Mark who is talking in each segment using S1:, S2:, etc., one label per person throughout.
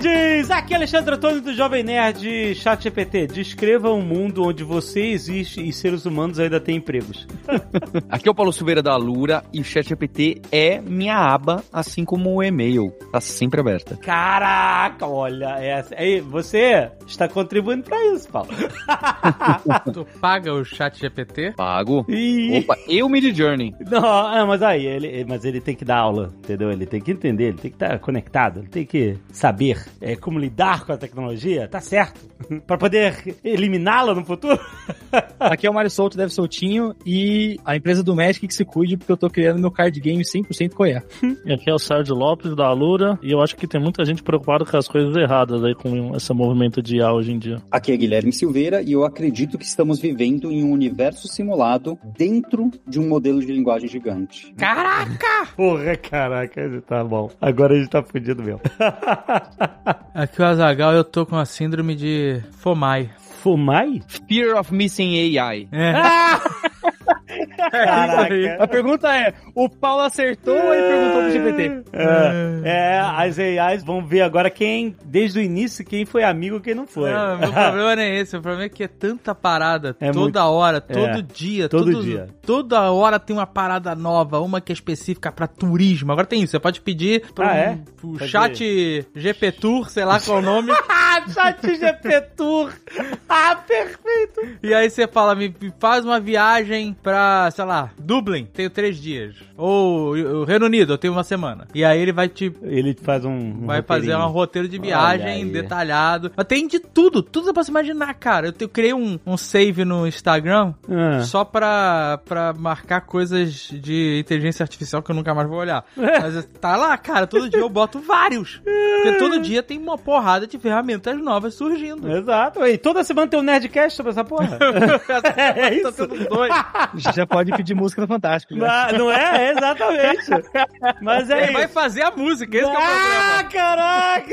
S1: Nerds! Aqui é Alexandre Antônio do Jovem Nerd Chat GPT. Descreva um mundo onde você existe e seres humanos ainda têm empregos.
S2: Aqui é o Paulo Silveira da Alura e o ChatGPT é minha aba, assim como o e-mail. Tá sempre aberta.
S1: Caraca, olha essa. Aí, você está contribuindo pra isso, Paulo.
S3: Tu paga o chat GPT?
S2: Pago.
S1: Ih.
S2: Opa, e o Mid Journey?
S1: Não, ah, mas aí, ele, mas ele tem que dar aula, entendeu? Ele tem que entender, ele tem que estar conectado, ele tem que saber é, como lidar com a tecnologia, tá certo? pra poder eliminá-la no futuro.
S4: Aqui é o Mário Souto, deve soltinho, e a empresa do Magic que se cuide, porque eu tô criando meu card game 100% coé.
S5: E aqui é o Sérgio Lopes da Alura e eu acho que tem muita gente preocupada com as coisas erradas aí com esse movimento de IA hoje em dia.
S6: Aqui é Guilherme Silveira e eu acredito que estamos vivendo em um universo simulado dentro de um modelo de linguagem gigante.
S1: Caraca! Porra, caraca, tá bom. Agora a gente tá fudido mesmo.
S3: Aqui o Azagal eu tô com a síndrome de Fomai.
S1: Fumai?
S2: Fear of Missing AI.
S3: É.
S1: Caraca.
S4: A pergunta é, o Paulo acertou ou ele perguntou pro GPT?
S1: É, é, as AIs vão ver agora quem, desde o início, quem foi amigo e quem não foi.
S3: Não, meu problema não é esse. O problema é que é tanta parada
S1: É
S3: toda
S1: muito-
S3: hora, todo
S1: é,
S3: dia.
S1: todo
S3: todo-
S1: dia.
S3: Toda hora tem uma parada nova, uma que é específica pra turismo. Agora tem isso, você pode pedir pro,
S1: Ah, é?
S3: chat GP Tour, sei lá qual é o nome.
S1: Ah, chat GP Tour! Ah, perfeito!
S3: E aí você fala, me me faz uma viagem pra, sei lá, Dublin, tenho três dias. Ou o Reino Unido, eu tenho uma semana. E aí ele vai te.
S1: Ele faz um. um
S3: Vai fazer um roteiro de viagem detalhado. Mas tem de tudo, tudo você pode imaginar, cara. Eu, te- eu criei um, um save no Instagram
S1: Ah.
S3: só pra, pra marcar coisas de inteligência artificial que eu nunca mais vou olhar. Mas tá lá, cara, todo dia eu boto vários. Porque todo dia tem uma porrada de ferramentas novas surgindo.
S1: Exato. E toda semana tem um Nerdcast sobre essa porra. é isso.
S3: Tá tendo dois.
S4: Já pode pedir música no Fantástico. né? Já.
S1: Não, não é? É, Exatamente. Mas é
S3: Ele
S1: isso.
S3: vai fazer a música, esse que é o problema.
S1: Ah, caraca!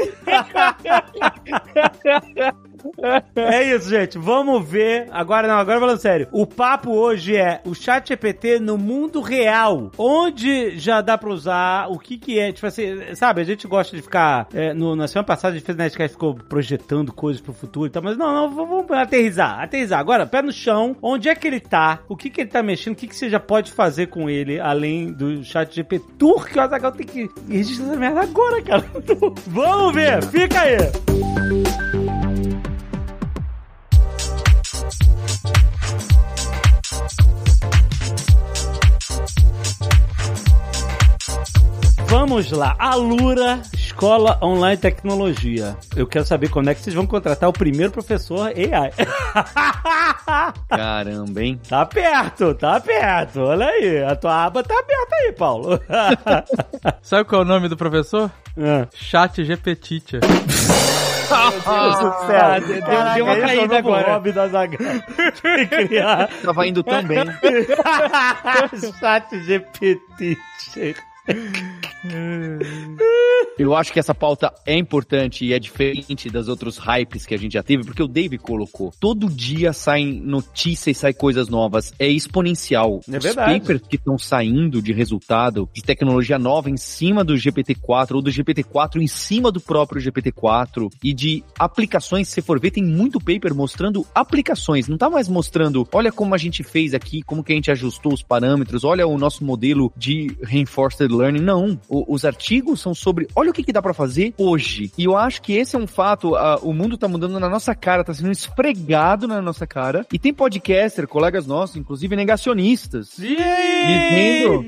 S1: É isso, gente. Vamos ver. Agora não, agora falando sério. O papo hoje é o chat GPT no mundo real. Onde já dá pra usar, o que que é. Tipo assim, sabe, a gente gosta de ficar. é, no, na semana passada a gente fez Nerdcast ficou projetando coisas pro futuro e tal, mas não, não, vamos aterrizar, aterrizar. Agora, pé no chão, onde é que ele tá? O que que ele tá mexendo? O que que você já pode fazer com ele, além do chat GPT Tour, que o Azaghal tem que registrar essa merda agora, cara. Vamos ver, fica aí. Vamos lá, Alura, Escola Online Tecnologia. Eu quero saber quando é que vocês vão contratar o primeiro professor AI.
S2: Caramba, hein?
S1: tá perto, tá perto. Olha aí, a tua aba tá aberta aí, Paulo.
S3: Sabe qual é o nome do professor?
S1: Ah.
S3: Chat GPTitia.
S1: Ah,
S4: deu- deu uma caída agora.
S1: hobby da Zaga. criar
S2: Tava indo tão bem.
S1: chat GPT.
S2: Eu acho que essa pauta é importante e é diferente das outros hypes que a gente já teve, porque o Dave colocou. Todo dia saem notícias e saem coisas novas. É exponencial.
S1: É
S2: Os
S1: verdade.
S2: papers que estão saindo de resultado de tecnologia nova em cima do GPT-4 ou do GPT-4 em cima do próprio GPT-4 e de aplicações, se for ver, tem muito paper mostrando aplicações. Não tá mais mostrando, olha como a gente fez aqui, como que a gente ajustou os parâmetros, olha o nosso modelo de reinforced learning. Não. O- os artigos são sobre, olha o que, que dá pra fazer hoje. E eu acho que esse é um fato, ah, o mundo tá mudando na nossa cara, tá sendo esfregado na nossa cara. E tem podcaster, colegas nossos, inclusive negacionistas, dizendo,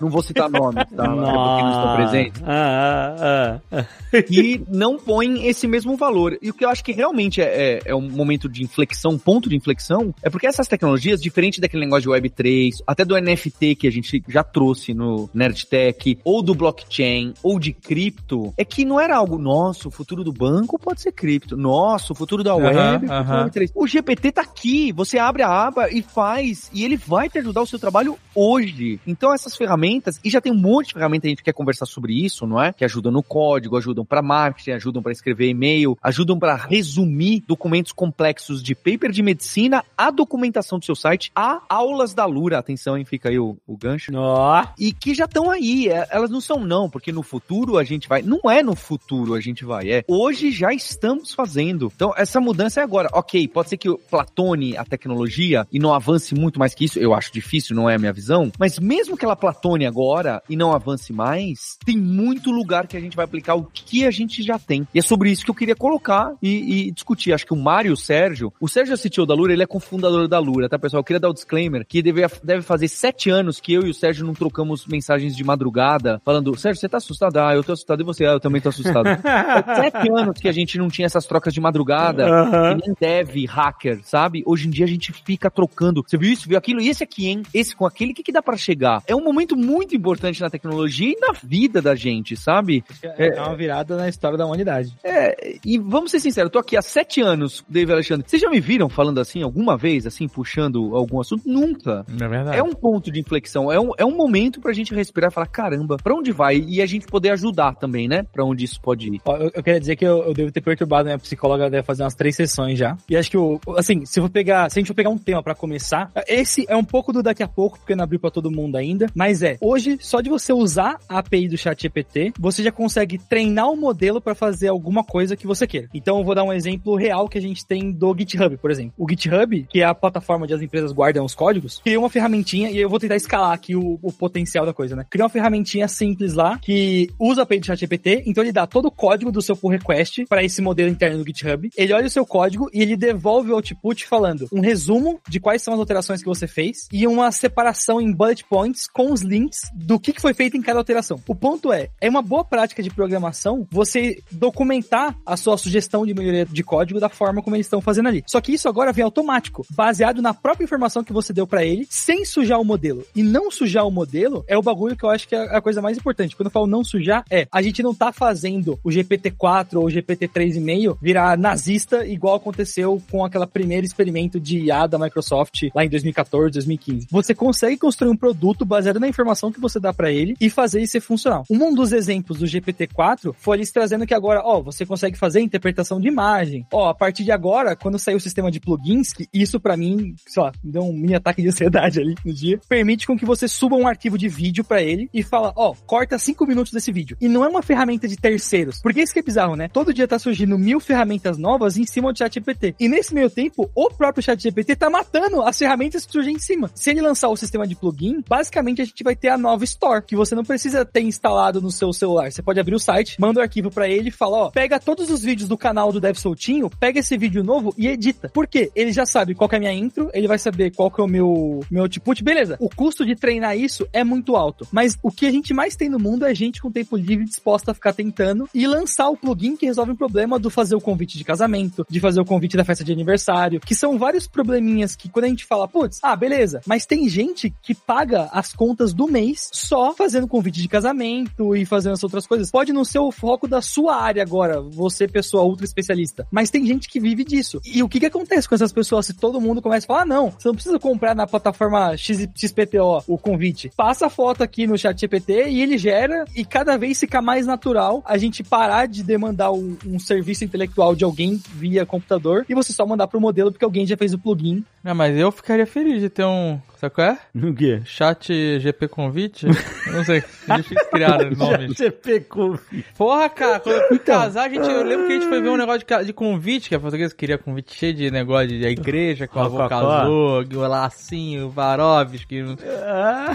S2: não vou citar nomes, tá? Até porque não estão presentes.
S1: Ah, ah, ah.
S2: e não põem esse mesmo valor. E o que eu acho que realmente é, é, é um momento de inflexão, um ponto de inflexão, é porque essas tecnologias, diferente daquele negócio de Web3, até do NFT que a gente já trouxe no Nerdtech, ou do blockchain, ou de cripto, é que não era algo, nossa, o futuro do banco pode ser cripto, nossa, o futuro da web,
S3: aham.
S2: Web3. O GPT tá aqui, você abre a aba e faz, e ele vai te ajudar o seu trabalho hoje. Então essas ferramentas, e já tem um monte de ferramentas que a gente quer conversar sobre isso, não é? Que ajudam no código, ajudam para marketing, ajudam para escrever e-mail, ajudam para resumir documentos complexos de paper de medicina, a documentação do seu site, a aulas da Lura. Atenção, hein? Fica aí o, o gancho.
S1: Ó.
S2: E que já estão aí. é, Elas não são não, porque no futuro a gente vai. Não é no futuro a gente vai, é. Hoje já estamos fazendo. Então essa mudança é agora. Ok, pode ser que platone a tecnologia e não avance muito mais que isso. Eu acho difícil, não é a minha visão. Mas mesmo que ela platone agora e não avance mais, tem muito lugar que a gente vai aplicar o que a gente já tem. E é sobre isso que eu queria colocar e, e discutir. Acho que o Mário e o Sérgio, o Sérgio é da Lura, ele é cofundador da Lura, tá, pessoal? Eu queria dar o disclaimer que deve, deve fazer sete anos que eu e o Sérgio não trocamos mensagens de madrugada falando, Sérgio, você tá assustado? Ah, eu tô assustado. E você? Ah, eu também tô assustado. Faz sete anos que a gente não tinha essas trocas de madrugada.
S1: Aham.
S2: Que nem deve, hacker, sabe? Hoje em dia a gente fica trocando. Você viu isso? Viu aquilo? E esse aqui, hein? Esse com aquele, o que, que dá pra chegar? É um momento muito importante na tecnologia e na vida da gente, sabe?
S4: É, uma virada na história da humanidade.
S2: É, e vamos ser sinceros, eu tô aqui há sete anos, David Alexandre. Vocês já me viram falando assim alguma vez, assim, puxando algum assunto? Nunca.
S3: É verdade.
S2: É um ponto de inflexão, é um, é um momento pra gente respirar e falar, caramba, pra onde vai? E a gente poder ajudar também, né? Pra onde isso pode ir.
S4: Eu, eu queria dizer que eu, eu devo ter perturbado minha psicóloga, deve fazer umas três sessões já. E acho que, o, assim, se eu pegar, se a gente for pegar um tema pra começar, esse é um pouco do daqui a pouco, porque não abriu pra todo mundo ainda, mas é, hoje, só de você usar a API do chat GPT, você já consegue treinar o modelo pra fazer alguma coisa que você queira. Então eu vou dar um exemplo real que a gente tem do GitHub, por exemplo. O GitHub, que é a plataforma onde as empresas guardam os códigos, criou uma ferramentinha, e eu vou tentar escalar aqui o, o potencial da coisa, né? Criou uma ferramentinha simples lá, que usa a API do chat GPT, então ele dá todo o código do seu pull request para esse modelo interno do GitHub, ele olha o seu código e ele devolve o output falando um resumo de quais são as alterações que você fez e uma separação em bullet points com os links do que foi feito em cada alteração. O ponto é, é uma boa prática de programação você documentar a sua sugestão de melhoria de código da forma como eles estão fazendo ali. Só que isso agora vem automático, baseado na própria informação que você deu para ele, sem sujar o modelo. E não sujar o modelo é o bagulho que eu acho que é a coisa mais importante. Quando eu falo não sujar, é a gente não tá fazendo o GPT-4 ou o GPT-3,5 virar nazista igual aconteceu com aquela primeiro experimento de IA da Microsoft lá em 2014, 2015. Você consegue construir um produto baseado na informação que você dá para ele e fazer isso ser funcional. Um dos exemplos do GPT-4 foi eles trazendo que agora, ó, você consegue fazer interpretação de imagem. Ó, a partir de agora, quando sair o sistema de plugins, que isso para mim, sei lá, me deu um mini ataque de ansiedade ali no dia, permite com que você suba um arquivo de vídeo para ele e fala, ó, corta cinco minutos desse vídeo. E não é uma ferramenta de terceiros. Porque isso que é bizarro, né? Todo dia tá surgindo mil ferramentas novas em cima do ChatGPT. E nesse meio tempo, o próprio ChatGPT tá matando as ferramentas que surgem em cima. Se ele lançar o sistema de plugin, basicamente a gente vai ter a nova Store, que você não precisa ter instalado no seu celular. Você pode abrir o site, manda o arquivo para ele e fala, ó, pega todos os vídeos do canal do Dev Soltinho, pega esse vídeo novo e edita. Por quê? Ele já sabe qual é a minha intro, ele vai saber qual que é o meu, meu output, beleza. O custo de treinar isso é muito alto, mas o que a gente mais tem no mundo é gente com tempo livre disposta a ficar tentando e lançar o plugin que resolve o problema do fazer o convite de casamento, de fazer o convite da festa de aniversário, que são vários probleminhas que quando a gente fala, putz, ah, beleza, mas tem gente que paga as contas do mês só fazendo convite de casamento e fazendo essas outras coisas. Pode não ser o foco da sua área agora, você pessoa ultra especialista, mas tem gente que vive disso. E o que que acontece com essas pessoas se todo mundo começa a falar, ah, não, você não precisa comprar na plataforma XPTO o convite. Passa a foto aqui no chat GPT e ele gera e cada vez fica mais natural a gente parar de demandar um, um serviço intelectual de alguém via computador e você só mandar pro modelo porque alguém já fez o plugin.
S3: Não, mas eu ficaria feliz de ter um. Sabe qual é?
S1: No quê?
S3: Chat GP Convite? Não sei. É difícil criar nomes.
S1: GP com...
S3: Porra, cara, quando eu fui casar, a gente, eu lembro que a gente foi ver um negócio de, de convite, que a portuguesa queria convite cheio de negócio de, igreja, que o avô casou, o lacinho, o Varovski.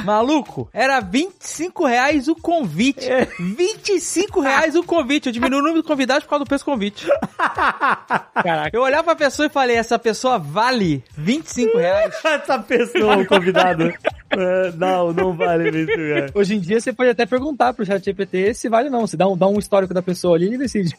S3: Maluco, era 25 reais o convite. 25 reais o convite. Eu diminui o número de convidados por causa do preço do convite.
S4: Caraca.
S3: Eu olhava pra pessoa e falei, essa pessoa vale 25 reais.
S1: Essa pessoa, o convidado. É, não, não vale isso, cara.
S4: Hoje em dia você pode até perguntar pro chat GPT se vale ou não. Você dá um, dá um histórico da pessoa ali e ele decide.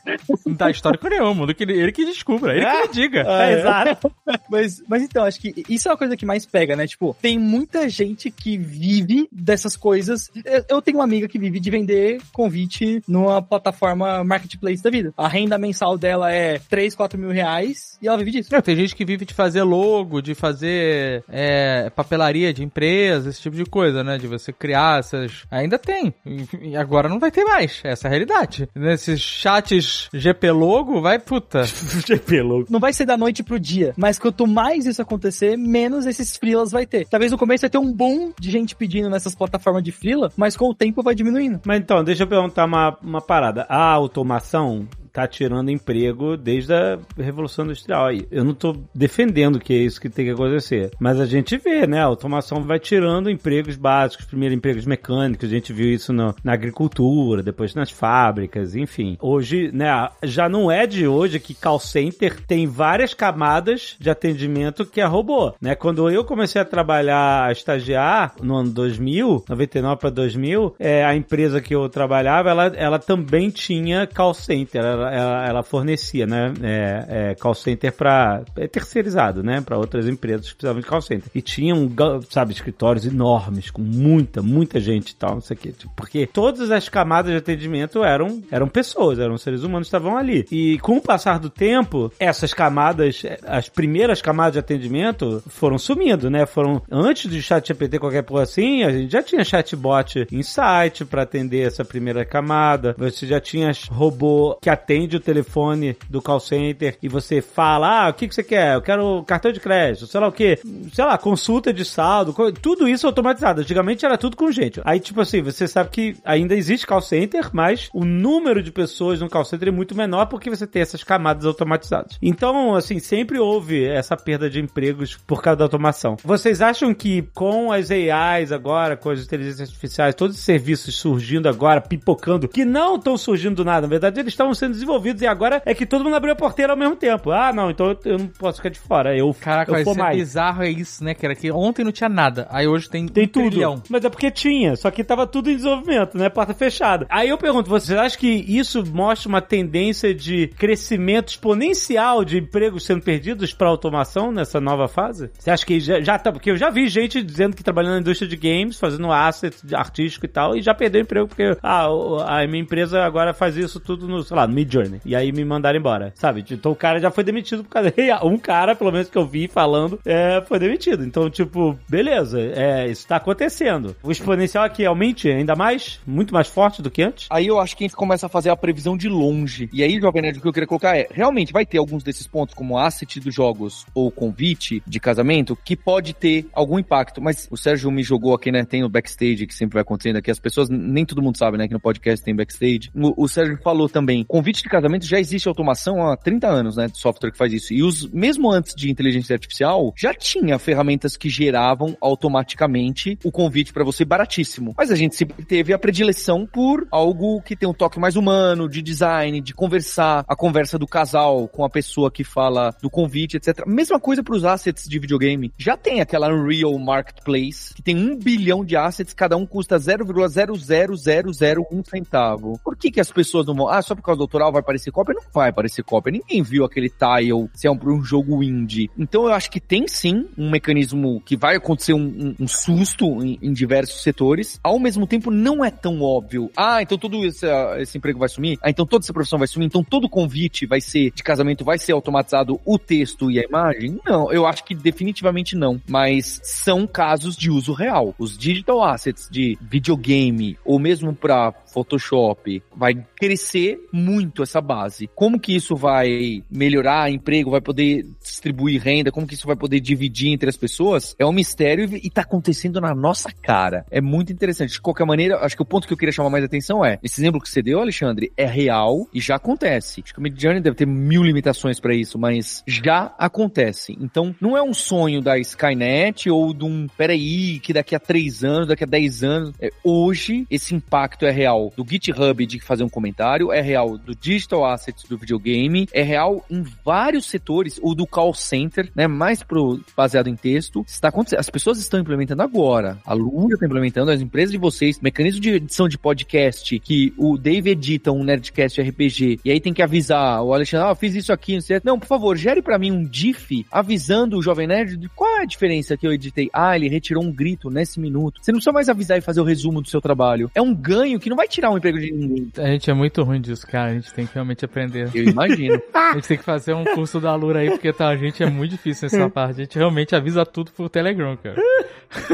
S3: Não tá histórico nenhum, mundo que ele, ele que descubra, ele que me diga.
S1: É, exato.
S4: Mas, mas então, acho que isso é a coisa que mais pega, né? Tipo, tem muita gente que vive dessas coisas. Eu- Eu tenho uma amiga que vive de vender convite numa plataforma marketplace da vida. A renda mensal dela é 3, 4 mil reais e ela vive disso.
S3: Não, tem gente que vive de fazer logo, de fazer é, papelaria de empresa, esse tipo de coisa, né? De você criar essas. Ainda tem. E agora não vai ter mais. Essa é a realidade. Nesses chats GP logo, vai puta.
S1: GP louco.
S4: Não vai ser da noite pro dia, mas quanto mais isso acontecer, menos esses freelas vai ter. Talvez no começo vai ter um boom de gente pedindo nessas plataformas de freela, mas com o tempo vai diminuindo.
S1: Mas então, deixa eu perguntar uma, uma parada. A automação tá tirando emprego desde a Revolução Industrial. Eu não tô defendendo que é isso que tem que acontecer, mas a gente vê, né? A automação vai tirando empregos básicos, primeiro empregos mecânicos, a gente viu isso no, na agricultura, depois nas fábricas, enfim. Hoje, né, já não é de hoje que call center tem várias camadas de atendimento que é robô, né? Quando eu comecei a trabalhar, a estagiar no ano 2000, 99 para 2000, é, a empresa que eu trabalhava, ela, ela também tinha call center, ela, ela, fornecia, né, é, é, call center para é terceirizado, né, para outras empresas que precisavam de call center. E tinham, sabe, escritórios enormes com muita, muita gente e tal, não sei o quê. Tipo, porque todas as camadas de atendimento eram, eram pessoas, eram seres humanos estavam ali. E com o passar do tempo, essas camadas, as primeiras camadas de atendimento foram sumindo, né? Foram antes do chat GPT qualquer coisa assim, a gente já tinha chatbot em site para atender essa primeira camada. Você já tinha robô que atende atende o telefone do call center e você fala, ah, o que, que você quer? Eu quero cartão de crédito, sei lá o que, sei lá, consulta de saldo, tudo isso automatizado. Antigamente era tudo com gente. Aí, tipo assim, você sabe que ainda existe call center, mas o número de pessoas no call center é muito menor porque você tem essas camadas automatizadas. Então, assim, sempre houve essa perda de empregos por causa da automação. Vocês acham que com as AIs agora, com as inteligências artificiais, todos os serviços surgindo agora, pipocando, que não estão surgindo do nada, na verdade eles estavam sendo desenvolvidos e agora é que todo mundo abriu a porteira ao mesmo tempo. Ah, não, então eu, não posso ficar de fora. Eu,
S3: Caraca,
S1: eu
S3: mais. bizarro é isso, né, cara? Que ontem não tinha nada, aí hoje tem,
S1: tem
S3: um
S1: tudo.
S3: Trilhão.
S1: Mas é porque tinha, só que tava tudo em desenvolvimento, né? Porta fechada. Aí eu pergunto, vocês acham que isso mostra uma tendência de crescimento exponencial de empregos sendo perdidos para automação nessa nova fase? Você acha que já, já tá, porque eu já vi gente dizendo que trabalhando na indústria de games, fazendo asset artístico e tal, e já perdeu emprego porque ah, a minha empresa agora faz isso tudo no, sei lá, no Journey. E aí me mandaram embora, sabe? Então o cara já foi demitido por causa. Um cara, pelo menos que eu vi falando, é, foi demitido. Então, tipo, beleza, é, isso tá acontecendo. O exponencial aqui aumente ainda mais, muito mais forte do que antes.
S2: Aí eu acho que a gente começa a fazer a previsão de longe. E aí, Jovem Nerd, o que eu queria colocar é: realmente vai ter alguns desses pontos, como asset dos jogos ou convite de casamento, que pode ter algum impacto. Mas o Sérgio me jogou aqui, né? Tem o backstage que sempre vai acontecendo aqui. As pessoas, nem todo mundo sabe, né? Que no podcast tem backstage. O, o Sérgio falou também: convite de casamento já existe automação há 30 anos, né, de software que faz isso. E os mesmo antes de inteligência artificial, já tinha ferramentas que geravam automaticamente o convite para você baratíssimo. Mas a gente sempre teve a predileção por algo que tem um toque mais humano, de design, de conversar, a conversa do casal com a pessoa que fala do convite, etc. Mesma coisa para os assets de videogame. Já tem aquela Unreal Marketplace que tem um bilhão de assets, cada um custa 0,00001 centavo. Por que que as pessoas não vão? Ah, só por causa do vai aparecer cópia? Não vai aparecer cópia. Ninguém viu aquele tile se é um, um jogo indie. Então eu acho que tem sim um mecanismo que vai acontecer um, um, um susto em, em, diversos setores. Ao mesmo tempo, não é tão óbvio. Ah, então todo esse, esse emprego vai sumir? Ah, então toda essa profissão vai sumir? Então todo convite vai ser de casamento, vai ser automatizado o texto e a imagem? Não, eu acho que definitivamente não. Mas são casos de uso real. Os digital assets de videogame ou mesmo para Photoshop vai crescer muito essa base. Como que isso vai melhorar emprego, vai poder distribuir renda, como que isso vai poder dividir entre as pessoas? É um mistério e tá acontecendo na nossa cara. É muito interessante. De qualquer maneira, acho que o ponto que eu queria chamar mais atenção é, esse exemplo que você deu, Alexandre, é real e já acontece. Acho que o Midjourney deve ter mil limitações para isso, mas já acontece. Então, não é um sonho da Skynet ou de um, peraí, que daqui a três anos, daqui a dez anos. É, hoje, esse impacto é real do GitHub de fazer um comentário, é real do digital assets do videogame, é real em vários setores, o do call center, né, mais pro baseado em texto, está acontecendo. As pessoas estão implementando agora. A Lura está implementando, as empresas de vocês, mecanismo de edição de podcast, que o Dave edita um Nerdcast RPG, e aí tem que avisar o Alexandre, ah, fiz isso aqui, não sei. Não, por favor, gere para mim um diff avisando o Jovem Nerd de qual é a diferença que eu editei. Ah, ele retirou um grito nesse minuto. Você não precisa mais avisar e fazer o resumo do seu trabalho. É um ganho que não vai tirar um emprego de ninguém.
S3: A gente é muito ruim disso, cara. A gente tem que realmente aprender.
S2: Eu imagino.
S3: a gente tem que fazer um curso da Lura aí, porque tá, a gente é muito difícil nessa parte. A gente realmente avisa tudo por Telegram, cara.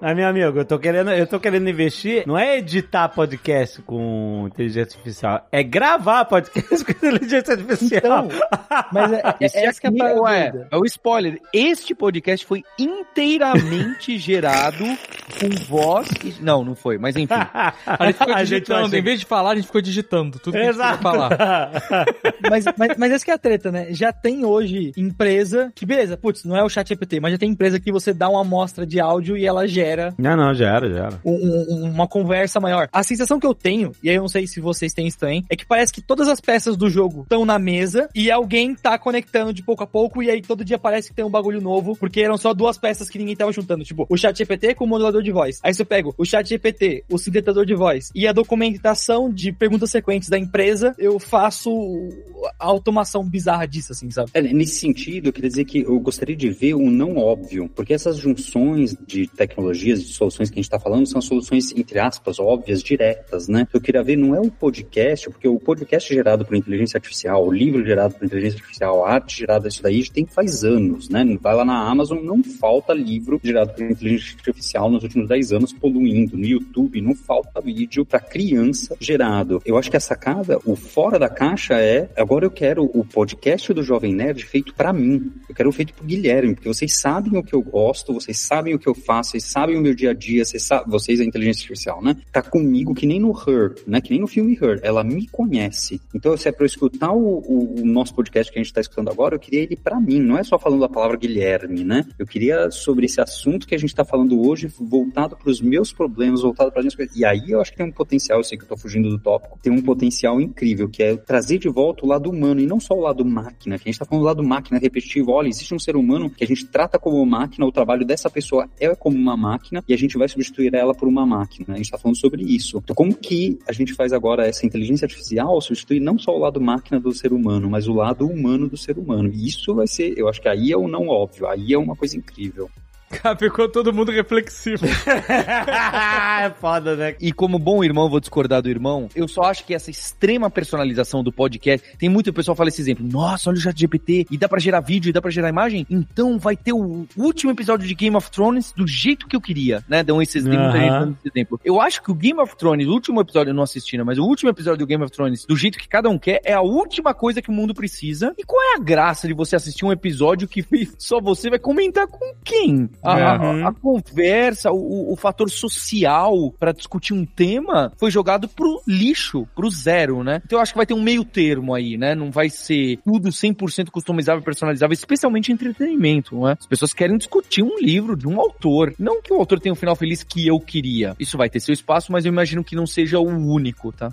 S1: Mas, meu amigo, eu tô querendo, eu tô querendo investir, não é editar podcast com inteligência artificial, é gravar podcast com inteligência artificial.
S4: Então, mas é, é,
S2: Esse
S4: essa que é parada
S2: ué, é o spoiler. Este podcast foi inteiramente gerado com voz. e- Não, não foi, mas enfim.
S3: A gente ficou
S1: A gente
S3: digitando, em vez de falar, a gente ficou digitando tudo que falar.
S4: Mas, mas, mas essa que é a treta, né? Já tem hoje empresa que, beleza, putz, não é o chat GPT, mas já tem empresa que você dá uma amostra de áudio e ela gera
S1: Não, não, já era, já era.
S4: um- um- uma conversa maior. A sensação que eu tenho, e aí eu não sei se vocês têm isso também, é que parece que todas as peças do jogo estão na mesa e alguém tá conectando de pouco a pouco e aí todo dia parece que tem um bagulho novo, porque eram só duas peças que ninguém tava juntando. Tipo, o chat GPT com o modulador de voz. Aí você pega o chat GPT, o sintetizador de voz e a documentação de perguntas sequentes da empresa, eu faço a automação bizarra disso, assim, sabe?
S6: É, nesse sentido, eu queria dizer que eu gostaria de ver um não óbvio, porque essas junções de tecnologias, de soluções que a gente está falando, são soluções, entre aspas, óbvias, diretas, né? Eu queria ver, não é o podcast, porque o podcast gerado por inteligência artificial, o livro gerado por inteligência artificial, a arte gerada isso daí, tem faz anos, né? Vai lá na Amazon, não falta livro gerado por inteligência artificial nos últimos 10 anos poluindo. No YouTube, não falta vídeo para criança gerado. Eu acho que a sacada, o fora da caixa é, agora eu quero o podcast do Jovem Nerd feito para mim. Eu quero feito pro Guilherme, porque vocês sabem o que eu gosto, vocês sabem o que eu faço, vocês sabem o meu dia a dia, vocês, sa- vocês a inteligência artificial, né? Tá comigo que nem no Her, né? Que nem no filme Her. Ela me conhece. Então, se é pra eu escutar o, o- o nosso podcast que a gente tá escutando agora, eu queria ele para mim, não é só falando a palavra Guilherme, né? Eu queria sobre esse assunto que a gente tá falando hoje, voltado para os meus problemas, voltado para minhas coisas. E aí eu acho que tem um potencial, eu sei que eu tô fugindo do tópico, tem um potencial incrível, que é trazer de volta o lado humano e não só o lado máquina, que a gente tá falando do lado máquina repetitivo. Olha, existe um ser humano que a gente trata como máquina, o trabalho dessa pessoa é como uma máquina e a gente vai substituir ela por uma máquina. A gente tá falando sobre isso. Então, como que a gente faz agora essa inteligência artificial substituir não só o lado máquina do ser humano, mas o lado humano do ser humano? E isso vai ser, eu acho que aí é o não óbvio, aí é uma coisa incrível.
S3: Cara, ficou todo mundo reflexivo.
S1: é foda, né?
S2: E como bom irmão, vou discordar do irmão, eu só acho que essa extrema personalização do podcast, tem muito pessoal que fala esse exemplo, nossa, olha o chat GPT, e dá pra gerar vídeo, e dá pra gerar imagem, então vai ter o último episódio de Game of Thrones do jeito que eu queria, né? Dão esses, gente dando esse exemplo. Eu acho que o Game of Thrones, o último episódio eu não assisti, né? Mas o último episódio do Game of Thrones, do jeito que cada um quer, é a última coisa que o mundo precisa. E qual é a graça de você assistir um episódio que só você vai comentar com quem? A,
S1: Uhum.
S2: a conversa, o, o fator social pra discutir um tema foi jogado pro lixo, pro zero, né? Então eu acho que vai ter um meio termo aí, né? Não vai ser tudo 100% customizável, personalizável, especialmente entretenimento, né? As pessoas querem discutir um livro de um autor. Não que o autor tenha um final feliz que eu queria. Isso vai ter seu espaço, mas eu imagino que não seja o único, tá?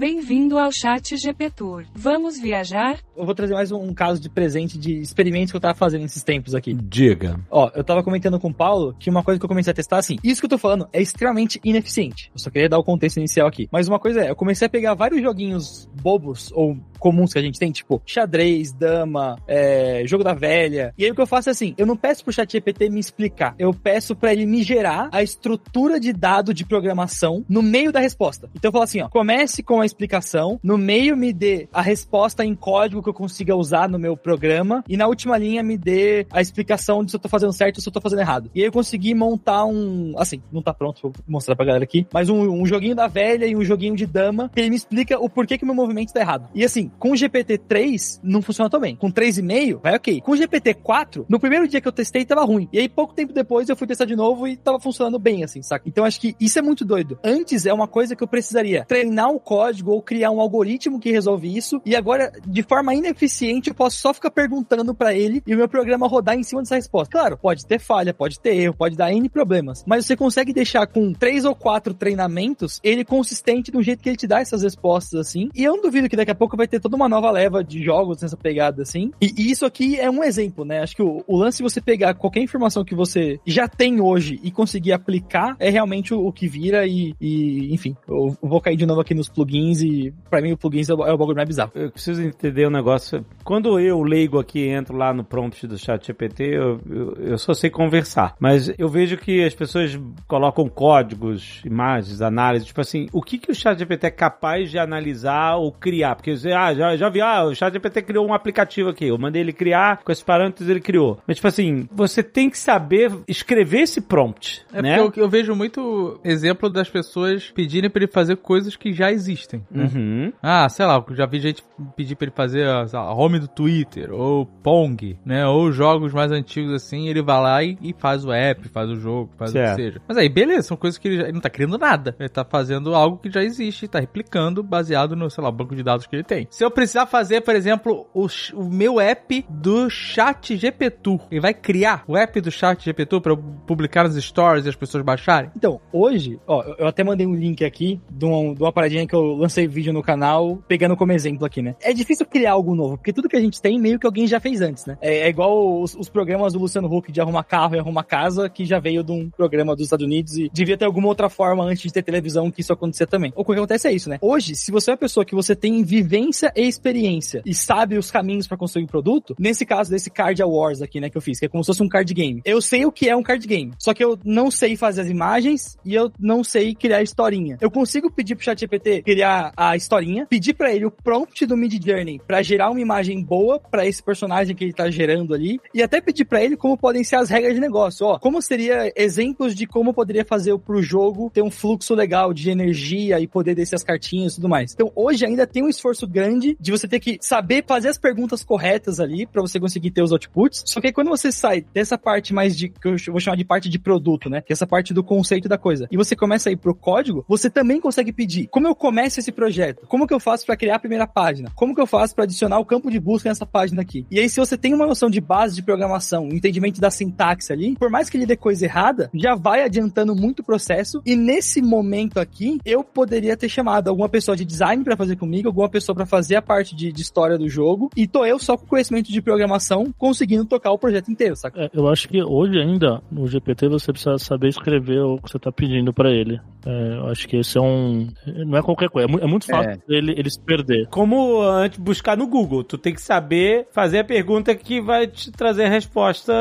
S7: Bem-vindo ao Chat GPTour. Vamos viajar?
S4: Eu vou trazer mais um, um caso de presente de experimentos que eu tava fazendo nesses tempos aqui.
S1: Diga.
S4: Ó, eu tava comentando com o Paulo que uma coisa que eu comecei a testar assim, isso que eu tô falando é extremamente ineficiente. Eu só queria dar o contexto inicial aqui. Mas uma coisa é, eu comecei a pegar vários joguinhos bobos ou comuns que a gente tem, tipo xadrez, dama, é, jogo da velha. E aí o que eu faço é assim, eu não peço pro chat GPT me explicar, eu peço pra ele me gerar a estrutura de dado de programação no meio da resposta. Então eu falo assim, ó, comece com a explicação, no meio me dê a resposta em código que eu consiga usar no meu programa e na última linha me dê a explicação de se eu tô fazendo certo ou se eu tô fazendo errado. E aí eu consegui montar um, assim, não tá pronto, vou mostrar pra galera aqui, mas um, um joguinho da velha e um joguinho de dama que ele me explica o porquê que o meu movimento tá errado. E assim, com o GPT-3 não funciona tão bem. Com 3,5 vai ok. Com o GPT-4, no primeiro dia que eu testei tava ruim. E aí pouco tempo depois eu fui testar de novo e tava funcionando bem, assim, saca? Então acho que isso é muito doido. Antes é uma coisa que eu precisaria treinar o código ou criar um algoritmo que resolve isso. E agora, de forma ineficiente, eu posso só ficar perguntando pra ele e o meu programa rodar em cima dessa resposta. Claro, pode ter falha, pode ter erro, pode dar N problemas. Mas você consegue deixar com três ou quatro treinamentos ele consistente do jeito que ele te dá essas respostas assim. E eu não duvido que daqui a pouco vai ter toda uma nova leva de jogos nessa pegada assim. E, e isso aqui é um exemplo, né? Acho que o, o lance de você pegar qualquer informação que você já tem hoje e conseguir aplicar é realmente o, o que vira e, e, enfim, eu vou cair de novo aqui nos plugins plugins e pra mim o plugins é o, é o bagulho mais bizarro.
S1: Eu preciso entender um negócio. Quando eu, leigo aqui, entro lá no prompt do chat GPT, eu, eu, eu só sei conversar. Mas eu vejo que as pessoas colocam códigos, imagens, análises, tipo assim, o que, que o chat GPT é capaz de analisar ou criar? Porque você, ah, já, já vi, ah, o chat GPT criou um aplicativo aqui, eu mandei ele criar, com esses parâmetros ele criou. Mas tipo assim, você tem que saber escrever esse prompt,
S3: É
S1: né?
S3: porque eu, eu vejo muito exemplo das pessoas pedirem pra ele fazer coisas que já existem. Né?
S1: Uhum.
S3: Ah, sei lá, eu já vi gente pedir pra ele fazer a, sei lá, a home do Twitter, ou Pong, né? Ou jogos mais antigos assim, ele vai lá e, e faz o app, faz o jogo, faz o
S1: Certo.
S3: que seja. Mas aí, beleza, são coisas que ele, já, ele não tá criando nada. Ele tá fazendo algo que já existe, tá replicando baseado no, sei lá, banco de dados que ele tem. Se eu precisar fazer, por exemplo, o, o meu app do chat GPTU, ele vai criar o app do chat GPTU pra eu publicar nos stories e as pessoas baixarem?
S4: Então, hoje, ó, eu- até mandei um link aqui de, um- de uma paradinha que eu lancei vídeo no canal, pegando como exemplo aqui, né? É difícil criar algo novo, porque tudo que a gente tem, meio que alguém já fez antes, né? É, é igual os, os programas do Luciano Huck de arrumar carro e arrumar casa, que já veio de um programa dos Estados Unidos e devia ter alguma outra forma antes de ter televisão que isso acontecer também. O que acontece é isso, né? Hoje, se você é uma pessoa que você tem vivência e experiência e sabe os caminhos pra construir um produto, nesse caso desse Card Awards aqui, né, que eu fiz, que é como se fosse um card game. Eu sei o que é um card game, só que eu não sei fazer as imagens e eu não sei criar historinha. Eu consigo pedir pro ChatGPT criar a historinha, pedir pra ele o prompt do Mid Journey pra gerar uma imagem boa pra esse personagem que ele tá gerando ali e até pedir pra ele como podem ser as regras de negócio, ó, como seria exemplos de como poderia fazer pro jogo ter um fluxo legal de energia e poder descer as cartinhas e tudo mais. Então, hoje ainda tem um esforço grande de você ter que saber fazer as perguntas corretas ali pra você conseguir ter os outputs. Só que quando você sai dessa parte mais de que eu vou chamar de parte de produto, né? Que é essa parte do conceito da coisa. E você começa a ir pro código, você também consegue pedir como eu começo esse projeto? Como que eu faço pra criar a primeira página? Como que eu faço pra adicionar o campo de busca nessa página aqui? E aí se você tem uma noção de base de programação, um entendimento da sintaxe ali, por mais que ele dê coisa errada, já vai adiantando muito o processo e nesse momento aqui, eu poderia ter chamado alguma pessoa de design pra fazer comigo, alguma pessoa pra fazer a parte de, de história do jogo, e tô eu só com conhecimento de programação conseguindo tocar o projeto inteiro, saca?
S5: É, eu acho que hoje ainda, no GPT, você precisa saber escrever o que você tá pedindo pra ele. É, eu acho que esse é um. Não é qualquer coisa. É, mu- muito fácil
S2: É.
S5: ele, ele se perder.
S1: Como antes buscar no Google, tu tem que saber fazer a pergunta que vai te trazer a resposta.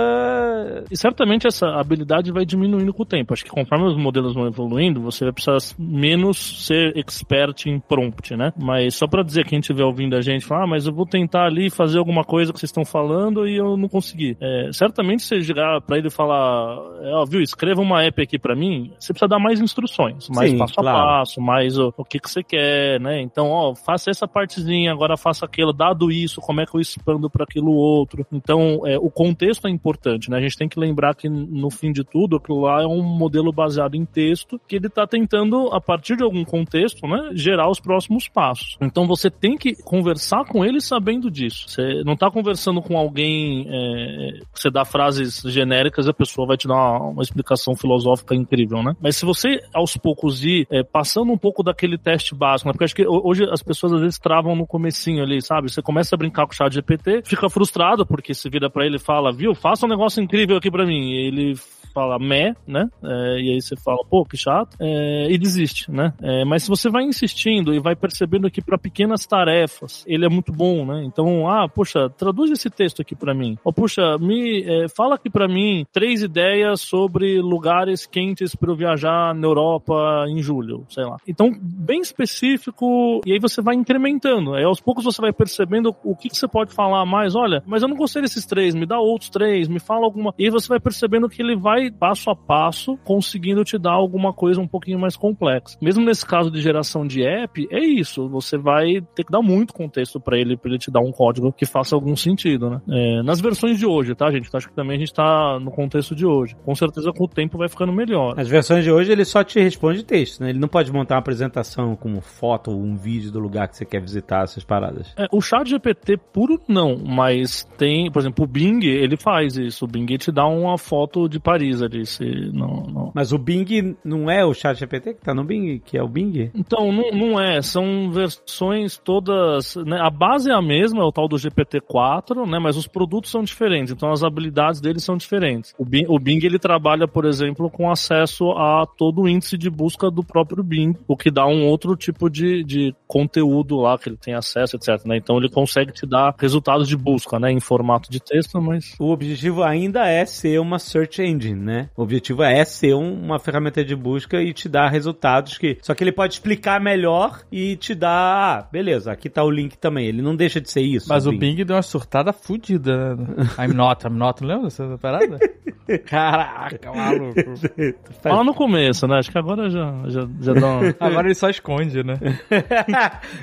S5: E certamente essa habilidade vai diminuindo com o tempo. Acho que conforme os modelos vão evoluindo, você vai precisar menos ser expert em prompt, né? Mas só pra dizer que a gente estiver ouvindo a gente falar, ah, mas eu vou tentar ali fazer alguma coisa que vocês estão falando e eu não consegui. É, certamente você chegar pra ele e falar, é, ó, viu, escreva uma app aqui pra mim, você precisa dar mais instruções, mais
S1: Sim,
S5: passo
S1: claro.
S5: a passo, mais o, o que que você quer, né? Então, ó, faça essa partezinha, agora faça aquilo, dado isso, como é que eu expando para aquilo outro. Então, é, o contexto é importante, né? A gente tem que lembrar que no fim de tudo, aquilo lá é um modelo baseado em texto que ele está tentando, a partir de algum contexto, né, gerar os próximos passos. Então, você tem que conversar com ele sabendo disso. Você não está conversando com alguém, é, você dá frases genéricas e a pessoa vai te dar uma, uma explicação filosófica incrível, né? Mas se você, aos poucos, ir é, passando um pouco daquele teste básico, né? Porque acho que ho- hoje as pessoas às vezes travam no comecinho ali, sabe? Você começa a brincar com o chat GPT, fica frustrado porque se vira pra ele e fala, viu, faça um negócio incrível aqui pra mim. E ele fala meh, né? É, e aí você fala, pô, que chato, é, e desiste, né? É, mas se você vai insistindo e vai percebendo que para pequenas tarefas ele é muito bom, né? Então, ah, poxa, traduz esse texto aqui pra mim. Ou, puxa, me é, fala aqui pra mim três ideias sobre lugares quentes para eu viajar na Europa em julho, sei lá. Então, bem específico, e aí você vai incrementando. Aí aos poucos você vai percebendo o que, que você pode falar mais. Olha, mas eu não gostei desses três, me dá outros três, me fala alguma. E aí você vai percebendo que ele vai passo a passo conseguindo te dar alguma coisa um pouquinho mais complexa. Mesmo nesse caso de geração de app, é isso. Você vai ter que dar muito contexto para ele, para ele te dar um código que faça algum sentido, né? É, nas versões de hoje, tá, gente? Acho que também a gente tá no contexto de hoje. Com certeza com o tempo vai ficando melhor.
S1: As versões de hoje ele só te responde texto, né? Ele não pode montar uma apresentação com foto ou um vídeo do lugar que você quer visitar, essas paradas.
S5: É, o chat GPT puro não, mas tem, por exemplo, o Bing, ele faz isso. O Bing te dá uma foto de Paris analisa ali se não, não...
S1: Mas o Bing não é o chat GPT que tá no Bing, que é o Bing?
S5: Então, não, não é. São versões todas. Né? A base é a mesma, é o tal do GPT-4, né? Mas os produtos são diferentes. Então, as habilidades deles são diferentes. O Bing, o Bing ele trabalha, por exemplo, com acesso a todo o índice de busca do próprio Bing, o que dá um outro tipo de, de conteúdo lá que ele tem acesso, etc. Né? Então, ele consegue te dar resultados de busca, né? Em formato de texto, mas.
S1: O objetivo ainda é ser uma search engine, né? O objetivo é ser um- uma ferramenta de busca e te dar resultados que. Só que ele pode explicar melhor e te dar. Ah, beleza, aqui tá o link também. Ele não deixa de ser isso.
S3: Mas o Bing deu uma surtada fudida. né? I'm not, I'm not, lembra dessa parada? Caraca, maluco.
S5: Fala no começo, né? Acho que agora já, já, já dá uma...
S3: Agora ele só esconde, né?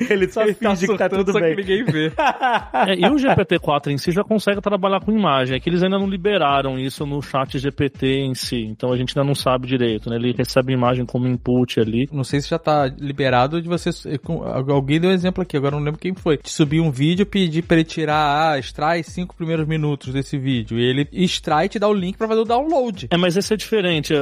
S1: ele só
S3: Ele tá
S1: finge que tá
S3: surtando,
S1: tudo
S3: só
S1: bem.
S3: que ninguém vê.
S5: É, e o GPT-4 em si já consegue trabalhar com imagem. É que eles ainda não liberaram isso no chat GPT em si. Então a gente ainda não sabe direito, né? Ele recebe imagem como input ali.
S3: Não sei se já tá liberado de você. Alguém deu um exemplo aqui, agora não lembro quem foi. De subir um vídeo, pedir pra ele tirar, ah, extrai cinco primeiros minutos desse vídeo. E ele extrai e te dá o link pra fazer o download.
S5: É, mas esse é diferente.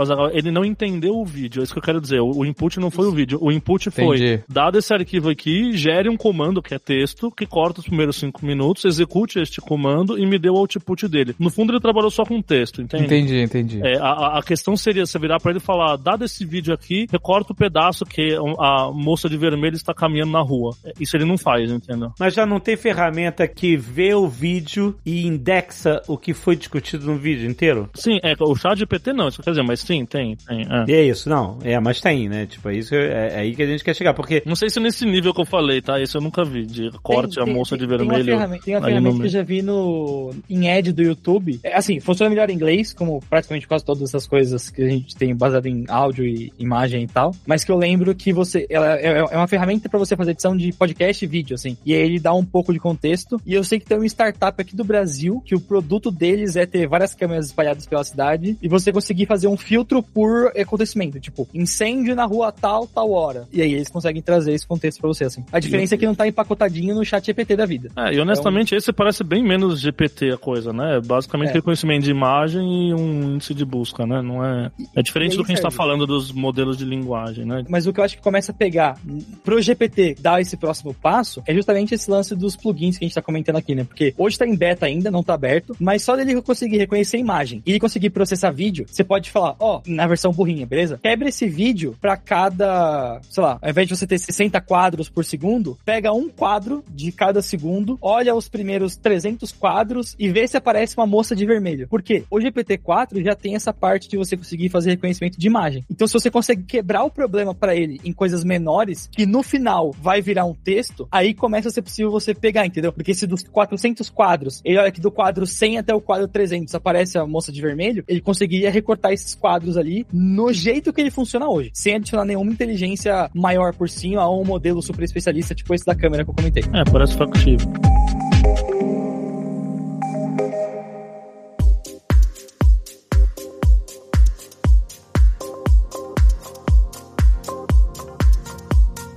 S5: Azaghal. Ele não entendeu o vídeo. É isso que eu quero dizer. O, input não foi o vídeo. O input foi,
S3: Entendi.
S5: dado esse arquivo aqui, gere um comando que é texto, que corta os primeiros cinco minutos, execute este comando e me dê o output dele. No fundo, ele trabalhou só com texto, entende?
S3: Entendi, entendi.
S5: É, a, a- questão seria você virar pra ele e falar: dado esse vídeo aqui, recorta o pedaço que a moça de vermelho está caminhando na rua. É, Isso ele não faz, entendeu?
S1: Mas já não tem ferramenta que vê o vídeo e indexa o que foi discutido no vídeo inteiro?
S5: Sim, é, o chat GPT não, isso quer dizer, mas sim, tem, tem. é.
S1: E é isso, não. É, mas tem, né? Tipo, é isso é, é aí que a gente quer chegar. Porque
S5: Não sei se nesse nível que eu falei, tá? Esse eu nunca vi, de corte a moça de
S4: Tem uma
S5: vermelho.
S4: ferramenta, tem uma
S5: aí no
S4: ferramenta que eu já vi no em Ed do YouTube. É, assim, funciona melhor em inglês, como praticamente quase todas essas coisas que a gente tem baseado em áudio e imagem e tal. Mas que eu lembro que você. Ela é, é uma ferramenta pra você fazer edição de podcast e vídeo, assim. E aí ele dá um pouco de contexto. E eu sei que tem uma startup aqui do Brasil que o produto deles é ter várias câmeras espalhadas pela cidade e você conseguir fazer um filtro por acontecimento. Tipo, incêndio na rua tal, tal hora. E aí eles conseguem trazer esse contexto pra você, assim. A diferença é que não tá empacotadinho no chat GPT da vida.
S5: É, e honestamente esse parece bem menos GPT a coisa, né? Basicamente
S4: É.
S5: reconhecimento de imagem e um índice de busca, né? Não é. É diferente do que a gente tá
S4: serve.
S5: falando dos modelos de linguagem, né?
S4: Mas o que eu acho que começa a pegar pro GPT dar esse próximo passo é justamente esse lance dos plugins que a gente tá comentando aqui, né? Porque hoje tá em beta ainda, não tá aberto, mas só dele conseguir reconhecer a imagem e ele conseguir processar vídeo, você pode falar, ó, na versão burrinha, beleza? Quebra esse vídeo pra cada, sei lá, ao invés de você ter 60 quadros por segundo, pega um quadro de cada segundo, olha os primeiros 300 quadros e vê se aparece uma moça de vermelho. Por quê? O GPT-4 já tem essa parte de você conseguir fazer reconhecimento de imagem. Então, se você consegue quebrar o problema pra ele em coisas menores, que no final vai virar um texto, aí começa a ser possível você pegar, entendeu? Porque se dos 400 quadros, ele olha que do quadro 100 até o quadro 300 aparece a moça de vermelho, ele conseguiria recortar esses quadros ali no jeito que ele funciona hoje, sem adicionar nenhuma inteligência maior por cima ou um modelo super especialista, tipo esse da câmera que eu comentei.
S5: É, parece factível.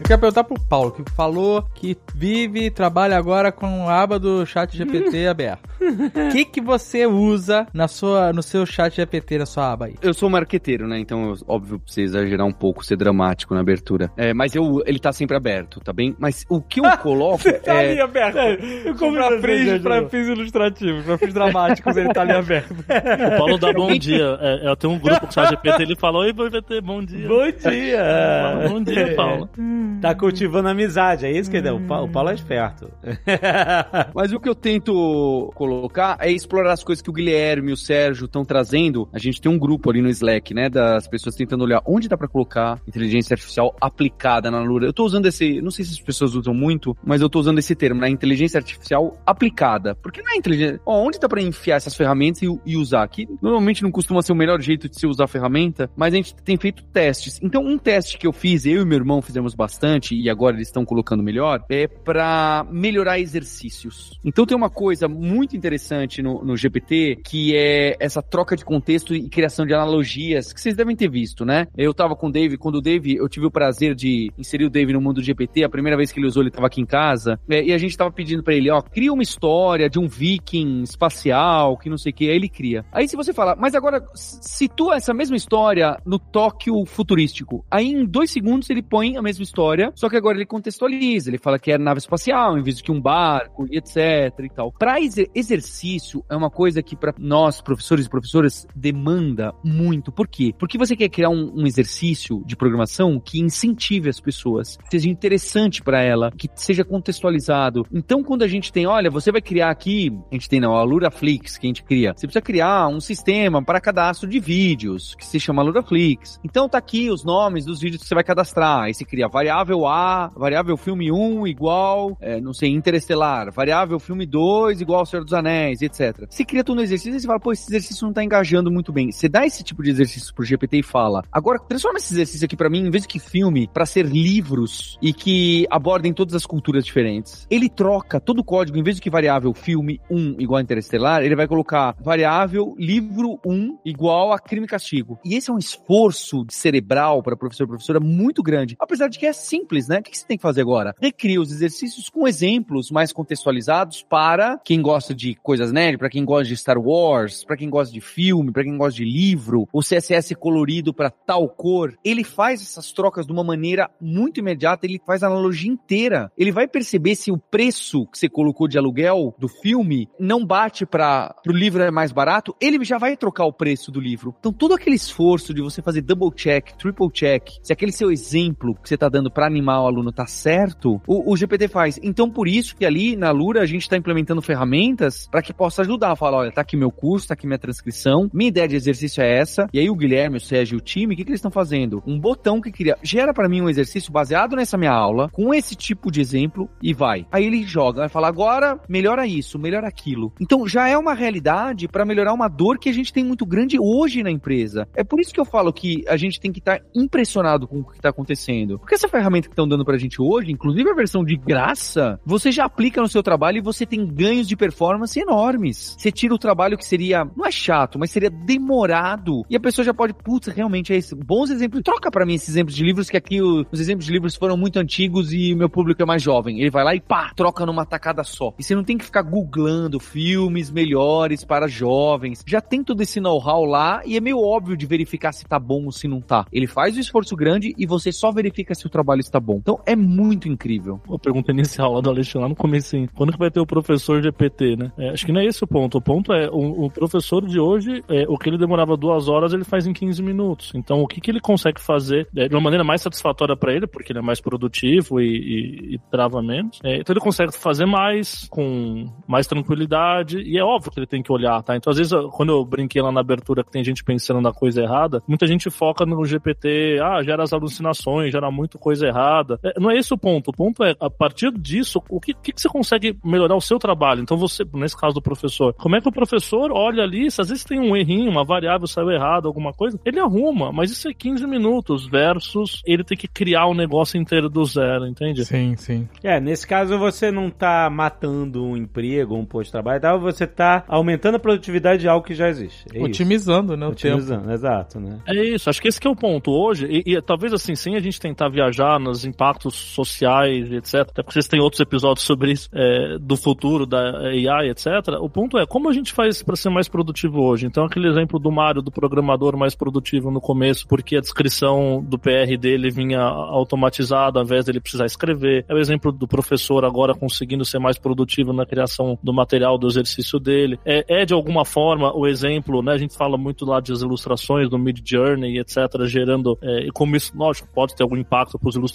S3: Quero perguntar pro Paulo, que falou que vive e trabalha agora com a aba do chat GPT aberto. O que que você usa na sua, no seu chat GPT, na sua aba aí?
S2: Eu sou marqueteiro, né? Então, óbvio, preciso exagerar um pouco, ser dramático na abertura. É, mas eu, ele tá sempre aberto, tá bem? Mas o que eu coloco
S3: Tá ali
S2: é...
S3: aberto. Eu como pra fins, pra fins ilustrativos, pra fins dramáticos, ele tá ali aberto.
S5: O Paulo dá bom dia. É, eu tenho um grupo com o chat GPT, ele falou: Oi, bom dia.
S1: Bom dia!
S5: Bom dia, Paulo.
S1: Tá cultivando amizade, é isso que ele é. O Pa- o Paulo é esperto.
S2: Mas o que eu tento colocar é explorar as coisas que o Guilherme e o Sérgio estão trazendo. A gente tem um grupo ali no Slack, né? Das pessoas tentando olhar onde dá pra colocar inteligência artificial aplicada na Lura. Eu tô usando esse, não sei se as pessoas usam muito, mas eu tô usando esse termo, né? Inteligência artificial aplicada. Porque não é inteligência. Ó, onde dá pra enfiar essas ferramentas e, e usar? aqui? normalmente não costuma ser o melhor jeito de se usar a ferramenta, mas a gente tem feito testes. Então, um teste que eu fiz, eu e meu irmão fizemos bastante e agora eles estão colocando melhor, é para melhorar exercícios. Então tem uma coisa muito interessante no, no GPT, que é essa troca de contexto e criação de analogias, que vocês devem ter visto, né? Eu tava com o Dave, quando o Dave, eu tive o prazer de inserir o Dave no mundo do GPT, a primeira vez que ele usou, ele tava aqui em casa, é, e a gente tava pedindo para ele, ó, cria uma história de um viking espacial, que não sei o que, aí ele cria. Aí se você falar, mas agora situa essa mesma história no Tóquio futurístico, aí em dois segundos ele põe a mesma história, só que agora ele contextualiza, ele fala que é nave espacial, em vez de que um barco, e etc e tal. Pra exer exercício, é uma coisa que para nós, professores e professoras, demanda muito. Por quê? Porque você quer criar um, um exercício de programação que incentive as pessoas, seja interessante para ela, que seja contextualizado. Então, quando a gente tem, olha, você vai criar aqui, a gente tem não, a Luraflix que a gente cria. Você precisa criar um sistema para cadastro de vídeos, que se chama Luraflix. Então tá aqui os nomes dos vídeos que você vai cadastrar. Aí você cria variável A, variável filme 1 igual, é, não sei, interestelar, variável filme 2 igual Senhor dos Anéis, etc. Você cria tudo no exercício e você fala, pô, esse exercício não tá engajando muito bem. Você dá esse tipo de exercício pro GPT e fala, agora transforma esse exercício aqui para mim, em vez de que filme, para ser livros e que abordem todas as culturas diferentes. Ele troca todo o código, em vez de que variável filme 1 igual a Interestelar, ele vai colocar variável livro 1 igual a crime e castigo. E esse é um esforço cerebral para professor e professora muito grande. Apesar de que é simples, né? O que você tem que fazer agora? Recria os exercícios com exemplos mais contextualizados para quem gosta de coisas nerd, para quem gosta de Star Wars, para quem gosta de filme, para quem gosta de livro, o CSS colorido para tal cor. Ele faz essas trocas de uma maneira muito imediata, ele faz a analogia inteira. Ele vai perceber se o preço que você colocou de aluguel do filme não bate para o livro é mais barato, ele já vai trocar o preço do livro. Então todo aquele esforço de você fazer double check, triple check, se aquele seu exemplo que você tá dando para animar o aluno tá certo, o, o GPT faz. Então por isso que ali na Lura a gente está implementando ferramentas para que possa ajudar. Falar, olha, tá aqui meu curso, tá aqui minha transcrição, minha ideia de exercício é essa. E aí o Guilherme, o Sérgio e o time, o que, que eles estão fazendo? Um botão que cria, gera para mim um exercício baseado nessa minha aula, com esse tipo de exemplo e vai. Aí ele joga, vai falar agora melhora isso, melhora aquilo. Então já é uma realidade para melhorar uma dor que a gente tem muito grande hoje na empresa. É por isso que eu falo que a gente tem que estar tá impressionado com o que está acontecendo. Porque essa ferramenta que estão dando pra gente hoje, inclusive a versão de graça, você já aplica no seu trabalho e você tem ganhos de performance enormes. Você tira o trabalho que seria, não é chato, mas seria demorado. E a pessoa já pode, putz, realmente é isso. Bons exemplos. Troca para mim esses exemplos de livros, que aqui os exemplos de livros foram muito antigos e o meu público é mais jovem. Ele vai lá e pá, troca numa tacada só. E você não tem que ficar googlando filmes melhores para jovens. Já tem todo esse know-how lá e é meio óbvio de verificar se tá bom ou se não tá. Ele faz o esforço grande e você só verifica se o trabalho está bom. Então é muito incrível.
S5: A pergunta inicial lá do Alexandre, lá no começo, quando que vai ter o professor GPT, né? É, acho que não é esse o ponto. O ponto é, o, o professor de hoje, é, o que ele demorava duas horas, ele faz em 15 minutos. Então, o que, que ele consegue fazer é, de uma maneira mais satisfatória para ele, porque ele é mais produtivo e, e, e trava menos. É, então, ele consegue fazer mais, com mais tranquilidade, e é óbvio que ele tem que olhar, tá? Então, às vezes, quando eu brinquei lá na abertura que tem gente pensando na coisa errada, muita gente foca no GPT, ah, gera as alucinações, gera muito coisa errada. É, não é esse o ponto. O ponto é, a partir disso, o que, que, que você consegue melhorar o seu trabalho? Então, você, nesse caso do professor, como é que o professor olha ali, se às vezes tem um errinho, uma variável saiu errada, alguma coisa, ele arruma, mas isso é 15 minutos versus ele ter que criar o negócio inteiro do zero, entende?
S3: Sim, sim.
S1: É, nesse caso você não tá matando um emprego, um posto de trabalho e tal, você tá aumentando a produtividade de algo que já existe. É
S3: Otimizando,
S1: isso.
S3: né? O
S1: Otimizando,
S3: tempo.
S1: exato, né?
S5: É isso, acho que esse que é o ponto. Hoje, e, e, talvez assim, sem a gente tentar viajar nos impactos sociais, etc., até porque vocês têm outros episódios sobre isso, é, do futuro da AI, etc., o ponto é como a gente faz para ser mais produtivo hoje. Então, aquele exemplo do Mário, do programador mais produtivo no começo, porque a descrição do PR dele vinha automatizada, ao invés dele precisar escrever. É o exemplo do professor agora conseguindo ser mais produtivo na criação do material do exercício dele. É, é de alguma forma o exemplo, né? A gente fala muito lá das ilustrações do Mid Journey, etc., gerando, é, e como isso, lógico, pode ter algum impacto para os ilustradores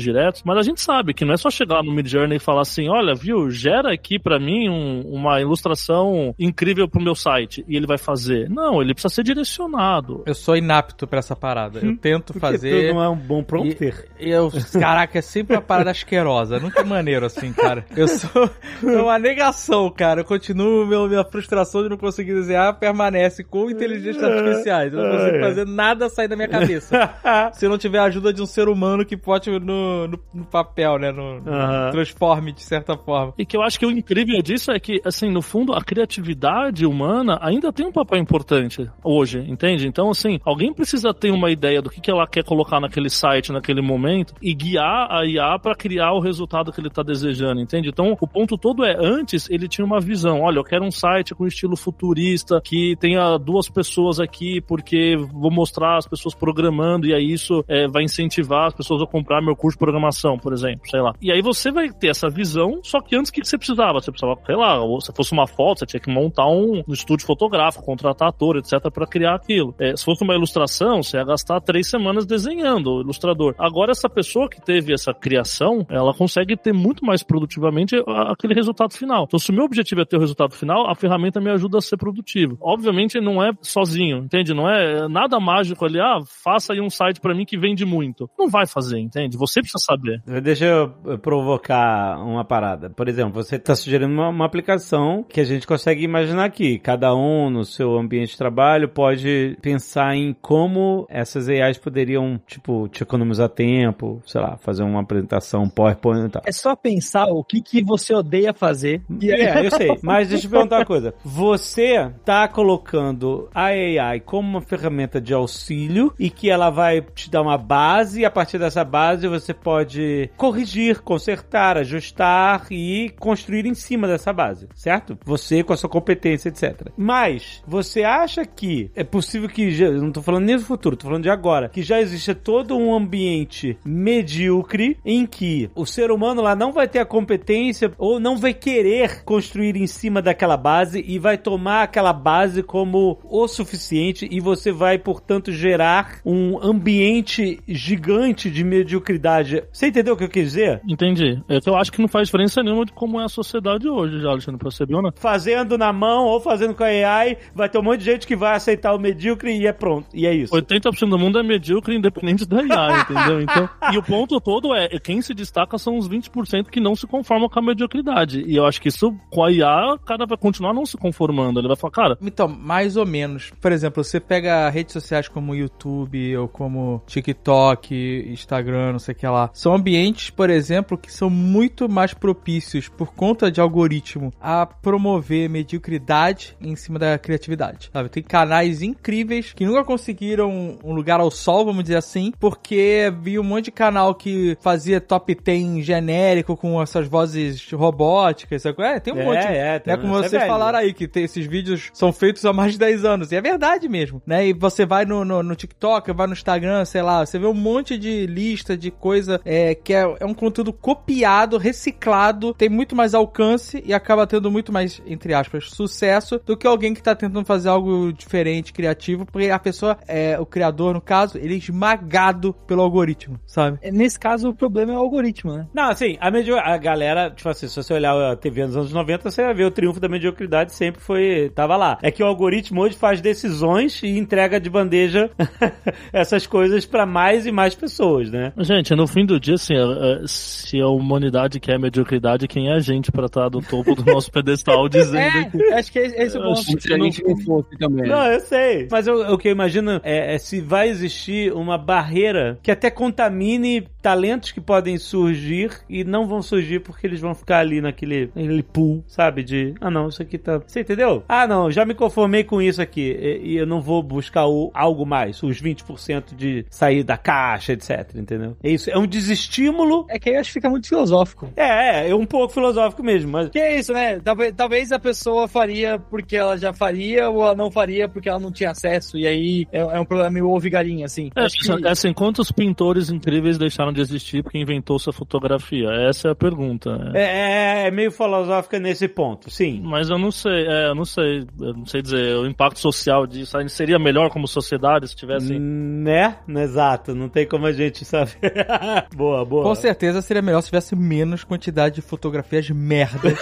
S5: diretos, mas a gente sabe que não é só chegar no Mid Journey e falar assim: olha, viu, gera aqui para mim um, uma ilustração incrível pro meu site, e ele vai fazer. Não, ele precisa ser direcionado.
S3: Eu sou inapto para essa parada. Eu tento
S1: Porque
S3: fazer.
S1: tu não é um bom prompter.
S3: E eu, caraca, é sempre uma parada asquerosa. Nunca é maneiro assim, cara. Eu sou é uma negação, cara. Eu continuo, meu, minha frustração de não conseguir desenhar permanece com inteligências artificiais. Eu não consigo fazer nada sair da minha cabeça. Se eu não tiver a ajuda de um ser humano que pode no, no, no papel, né? No,
S1: Aham.
S3: Transforme de certa forma.
S5: E que eu acho que o incrível disso é que, assim, no fundo, a criatividade humana ainda tem um papel importante hoje, entende? Então, assim, alguém precisa ter uma ideia do que, que ela quer colocar naquele site, naquele momento, e guiar a IA para criar o resultado que ele tá desejando, entende? Então, o ponto todo é, antes ele tinha uma visão, olha, eu quero um site com estilo futurista, que tenha duas pessoas aqui, porque vou mostrar as pessoas programando, e aí isso é, vai incentivar as pessoas a comprar meu curso de programação, por exemplo, sei lá. E aí você vai ter essa visão, só que antes o que você precisava? Você precisava, sei lá, se fosse uma foto, você tinha que montar um, estúdio fotográfico, contratar ator, etc, para criar aquilo. É, se fosse uma ilustração, você ia gastar três semanas desenhando o ilustrador. Agora, essa pessoa que teve essa criação, ela consegue ter muito mais produtivamente aquele resultado final. Então, se o meu objetivo é ter o resultado final, a ferramenta me ajuda a ser produtivo. Obviamente, não é sozinho, entende? Não é nada mágico ali, ah, faça aí um site para mim que vende muito. Não vai fazer, entende? Você precisa saber.
S1: Deixa eu provocar uma parada. Por exemplo, você está sugerindo uma, uma aplicação que a gente consegue imaginar aqui. Cada um no seu ambiente de trabalho pode pensar em como essas AIs poderiam, tipo, te economizar tempo, sei lá, fazer uma apresentação PowerPoint e tal.
S4: É só pensar o que, que você odeia fazer. E
S1: É, eu sei. Mas deixa eu perguntar uma coisa. Você tá colocando a AI como uma ferramenta de auxílio e que ela vai te dar uma base e a partir dessa base você pode corrigir, consertar, ajustar e construir em cima dessa base, certo? Você com a sua competência, etc. Mas você acha que é possível que, já- não tô falando nem do futuro, tô falando de agora, que já existe todo um ambiente medíocre em que o ser humano lá não vai ter a competência ou não vai querer construir em cima daquela base e vai tomar aquela base como o suficiente e você vai, portanto, gerar um ambiente gigante de mediocridade. Você entendeu o que eu quis dizer?
S5: Entendi. É que eu acho que não faz diferença nenhuma de como é a sociedade hoje, já, Alexandre, percebeu, né?
S1: Fazendo na mão ou fazendo com a AI, vai ter um monte de gente que vai aceitar o medíocre e é pronto. E é isso.
S5: 80% do mundo é medíocre independente da IA, entendeu? Então, e o ponto todo é, quem se destaca são os 20% que não se conformam com a mediocridade. E eu acho que isso, com a IA, o cara vai continuar não se conformando. Ele vai falar, cara,
S3: Então, mais ou menos. Por exemplo, você pega redes sociais como YouTube ou como TikTok, Instagram, não sei o que lá. São ambientes, por exemplo, que são muito mais propícios, por conta de algoritmo, a promover mediocridade em cima da criatividade. Sabe? Tem canais incríveis que nunca conseguiram um lugar ao sol, vamos dizer assim, porque vi um monte de canal que fazia top 10 genérico com essas vozes robóticas. Sabe? É, tem um
S1: É,
S3: monte.
S1: é, tem-
S3: né, como
S1: é
S3: vocês
S1: velho.
S3: falaram aí, que tem- esses vídeos são feitos há mais de 10 anos. E é verdade mesmo, né? E você vai no, no, no TikTok, vai no Instagram, sei lá, você vê um monte de lista de coisa é, que é, é um conteúdo copiado, reciclado, tem muito mais alcance e acaba tendo muito mais, entre aspas, sucesso do que alguém que tá tentando fazer algo diferente, criativo, porque a pessoa, é, o criador, no caso, ele é esmagado pelo algoritmo, sabe?
S4: Nesse caso, o problema é o algoritmo, né?
S1: Não, assim, a, medio... a galera, tipo assim, se você olhar a TV nos anos 90, você vai ver o triunfo da mediocridade sempre foi. tava lá. É que o algoritmo hoje faz decisões e entrega de bandeja essas coisas pra mais e mais pessoas, né?
S5: Gente, no fim do dia, assim, é- é, se a humanidade quer mediocridade, quem é a gente pra estar do topo do nosso pedestal dizendo que.
S4: É, acho que esse é o ponto.
S2: Se a gente não fosse também.
S1: Não, eu sei. Mas eu- o que eu imagino é, é se vai existir uma barreira que até contamine talentos que podem surgir e não vão surgir porque eles vão ficar ali naquele, naquele pool, sabe? De, ah não, isso aqui tá... Você entendeu? Ah não, já me conformei com isso aqui e, e eu não vou buscar o, algo mais, os 20% de sair da caixa, etc, entendeu? É isso, é um desestímulo...
S4: É que aí eu acho que fica muito filosófico.
S1: É, é, é um pouco filosófico mesmo, mas...
S4: Que é isso, né? Talvez, talvez a pessoa faria porque ela já faria, ou ela não faria porque ela não tinha acesso, e aí é, é um problema meio ovo galinha, assim.
S5: É,
S4: Acho que-
S5: é assim, quantos pintores incríveis deixaram de existir porque inventou sua fotografia? Essa é a pergunta. né?
S1: É, é, é meio filosófica nesse ponto, sim.
S5: Mas eu não sei, é, eu não sei, eu não sei dizer, o impacto social disso aí seria melhor como sociedade se tivesse.
S1: Né? Exato, não tem como a gente saber. boa, boa.
S3: Com certeza seria melhor se tivesse menos quantidade de fotografias merdas.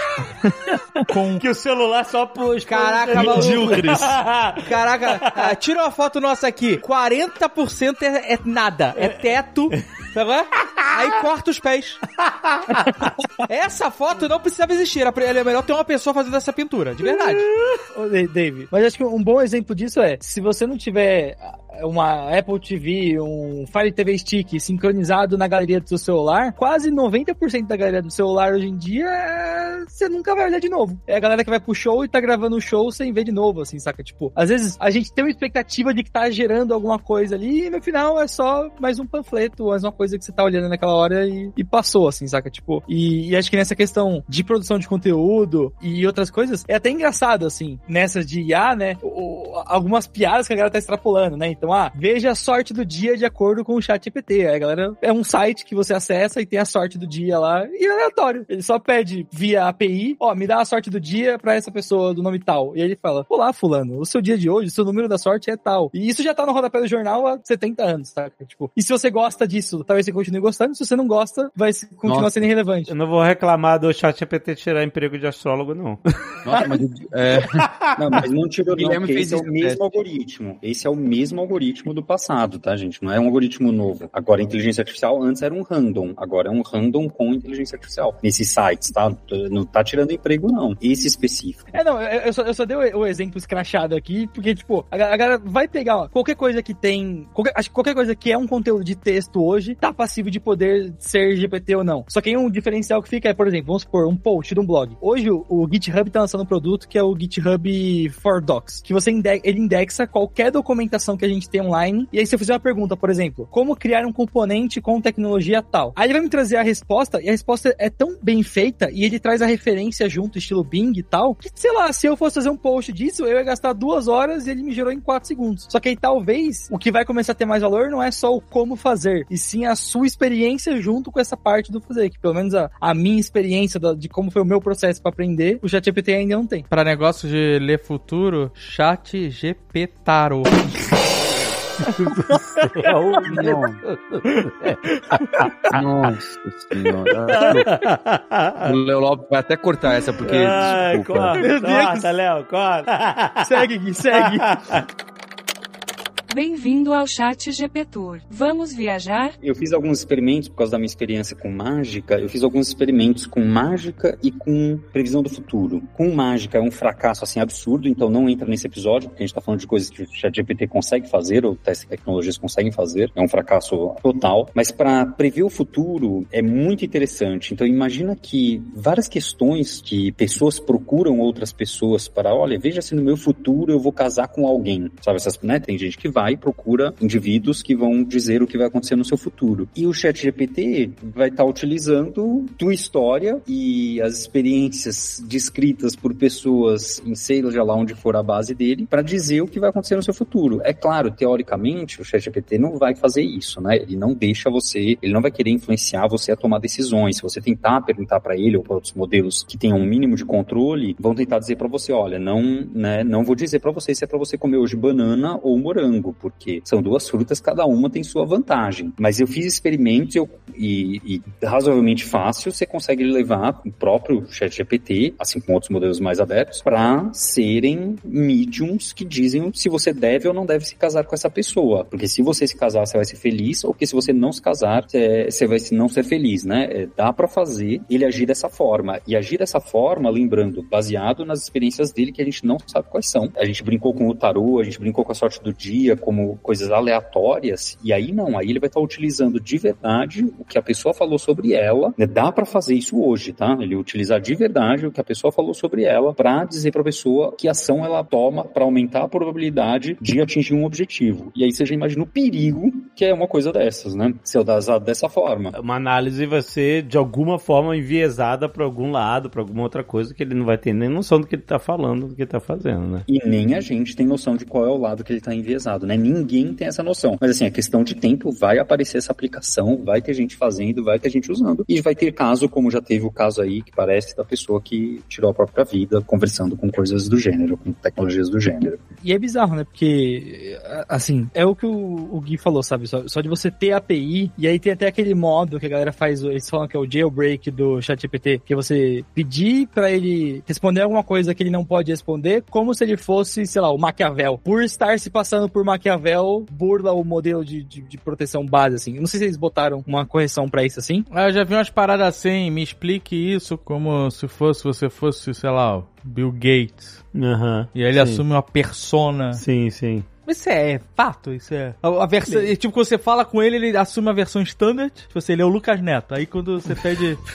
S3: com
S1: Que o celular só pôs.
S3: Caraca, maluco.
S5: Medíocres.
S3: Caraca, ah, tira uma foto nossa aqui. 40% é, é nada. É teto. Sabe? é? Aí corta os pés. essa foto não precisava existir. É melhor ter uma pessoa fazendo essa pintura, de verdade.
S4: Ô, Da- Dave, mas acho que um bom exemplo disso é, se você não tiver ah, uma Apple TV, um Fire TV Stick sincronizado na galeria do seu celular, quase 90% da galeria do celular hoje em dia, você nunca vai olhar de novo. É a galera que vai pro show e tá gravando o show sem ver de novo, assim, saca? Tipo, às vezes a gente tem uma expectativa de que tá gerando alguma coisa ali e no final é só mais um panfleto, mais uma coisa que você tá olhando naquela hora e, e passou, assim, saca? Tipo, e, e acho que nessa questão de produção de conteúdo e outras coisas, é até engraçado, assim, nessas de IA, né? o- o- algumas piadas que a galera tá extrapolando, né? Então, ah, veja a sorte do dia de acordo com o chat GPT. Aí a galera é um site que você acessa e tem a sorte do dia lá, e é aleatório. Ele só pede via API, ó, me dá a sorte do dia pra essa pessoa do nome tal. E aí ele fala, olá, fulano, o seu dia de hoje, o seu número da sorte é tal. E isso já tá no rodapé do jornal há 70 anos, tá? Tipo, e se você gosta disso, talvez você continue gostando, se você não gosta, vai se- continuar
S2: Nossa.
S4: sendo irrelevante.
S1: Eu não vou reclamar do chat GPT tirar emprego de astrólogo, não.
S2: Nossa, mas é,
S6: Não, mas não tirou não,
S2: Guilherme
S6: porque
S2: fez
S6: esse é o mesmo
S2: teste.
S6: algoritmo. Esse é o mesmo algoritmo do passado, tá, gente? Não é um algoritmo novo. Agora, a inteligência artificial antes era um random. Agora é um random com inteligência artificial. Nesses sites, tá? Não tá tirando emprego, não. Esse específico.
S4: É, não, eu só, eu só dei o, exemplo escrachado aqui, porque, tipo, a, ga- a galera vai pegar, ó, qualquer coisa que tem. Qualquer, acho que qualquer coisa que é um conteúdo de texto hoje, tá passivo de poder ser GPT ou não. Só que aí um diferencial que fica é, por exemplo, vamos supor, um post de um blog. Hoje o, o GitHub tá lançando um produto que é o GitHub for Docs, que você inde ele indexa qualquer documentação que a gente tem online. E aí, se eu fizer uma pergunta, por exemplo, como criar um componente com tecnologia tal? Aí ele vai me trazer a resposta, e a resposta é tão bem feita, e ele traz a referência junto, estilo Bing e tal, que, sei lá, se eu fosse fazer um post disso, eu ia gastar duas horas e ele me gerou em quatro segundos. Só que aí talvez o que vai começar a ter mais valor não é só o como fazer, e sim a sua experiência junto com essa parte do fazer, que pelo menos a, a minha experiência da- de como foi o meu processo pra aprender, o ChatGPT ainda não tem.
S3: Pra negócio de ler futuro, chat GPTaro.
S2: Nossa senhora. O Léo Lopes vai até cortar essa, porque.
S1: Ai,
S2: desculpa.
S1: corta,
S4: Meu Deus.
S1: corta, Léo, corta.
S4: segue, segue.
S7: Bem-vindo ao Chat GPTour. Vamos viajar?
S6: Eu fiz alguns experimentos, por causa da minha experiência com mágica, eu fiz alguns experimentos com mágica e com previsão do futuro. Com mágica é um fracasso assim absurdo, então não entra nesse episódio, porque a gente tá falando de coisas que o ChatGPT consegue fazer, ou de tecnologias conseguem fazer. É um fracasso total. Mas para prever o futuro é muito interessante. Então imagina que várias questões que pessoas procuram outras pessoas para, olha, veja se no meu futuro eu vou casar com alguém. Sabe essas, né? Tem gente que vai e procura indivíduos que vão dizer o que vai acontecer no seu futuro. E o ChatGPT vai estar utilizando tua história e as experiências descritas por pessoas em seja lá onde for a base dele para dizer o que vai acontecer no seu futuro. É claro, teoricamente, o ChatGPT não vai fazer isso, né? Ele não deixa você, ele não vai querer influenciar você a tomar decisões. Se você tentar perguntar para ele ou para outros modelos que tenham um mínimo de controle, vão tentar dizer para você, olha, não, né, não vou dizer para você se é para você comer hoje banana ou morango, porque são duas frutas, cada uma tem sua vantagem. Mas eu fiz experimentos eu, e, e razoavelmente fácil, você consegue levar o próprio ChatGPT, assim como outros modelos mais abertos, para serem mediums que dizem se você deve ou não deve se casar com essa pessoa. Porque se você se casar, você vai ser feliz, ou que se você não se casar, você vai não ser feliz, né? É, Dá para fazer ele agir dessa forma. E agir dessa forma, lembrando, baseado nas experiências dele que a gente não sabe quais são. A gente brincou com o tarô, a gente brincou com a sorte do dia, como coisas aleatórias, e aí não, aí ele vai estar utilizando de verdade o que a pessoa falou sobre ela. né? Dá para fazer isso hoje, tá? Ele utilizar de verdade o que a pessoa falou sobre ela para dizer para a pessoa que ação ela toma para aumentar a probabilidade de atingir um objetivo. E aí você já imagina o perigo que é uma coisa dessas, né? Se eu usado dessa forma.
S1: Uma análise vai ser, de alguma forma, enviesada pra algum lado, pra alguma outra coisa, que ele não vai ter nem noção do que ele tá falando, do que ele tá fazendo, né?
S6: E nem a gente tem noção de qual é o lado que ele está enviesado, né? Ninguém tem essa noção. Mas assim, é questão de tempo, vai aparecer essa aplicação, vai ter gente fazendo, vai ter gente usando. E vai ter caso, como já teve o caso aí, que parece da pessoa que tirou a própria vida conversando com coisas do gênero, com tecnologias do gênero.
S4: E é bizarro, né? Porque, assim, é o que o, Gui falou, sabe? Só, só de você ter API, e aí tem até aquele modo que a galera faz, eles falam que é o jailbreak do ChatGPT, que é você pedir pra ele responder alguma coisa que ele não pode responder, como se ele fosse, sei lá, o Maquiavel. Por estar se passando por Maquiavel, burla o modelo de, de, de proteção base, assim. Eu não sei se eles botaram uma correção pra isso, assim.
S3: Ah, eu já vi umas paradas assim, me explique isso como se fosse, você fosse, sei lá, Bill Gates.
S1: Aham.
S3: E aí ele
S1: Sim.
S3: assume uma persona.
S1: Sim, sim.
S3: Mas isso é fato, isso é. A, a versão, e, tipo, quando você fala com ele, ele assume a versão standard. Tipo assim, ele é o Lucas Neto. Aí quando você pede.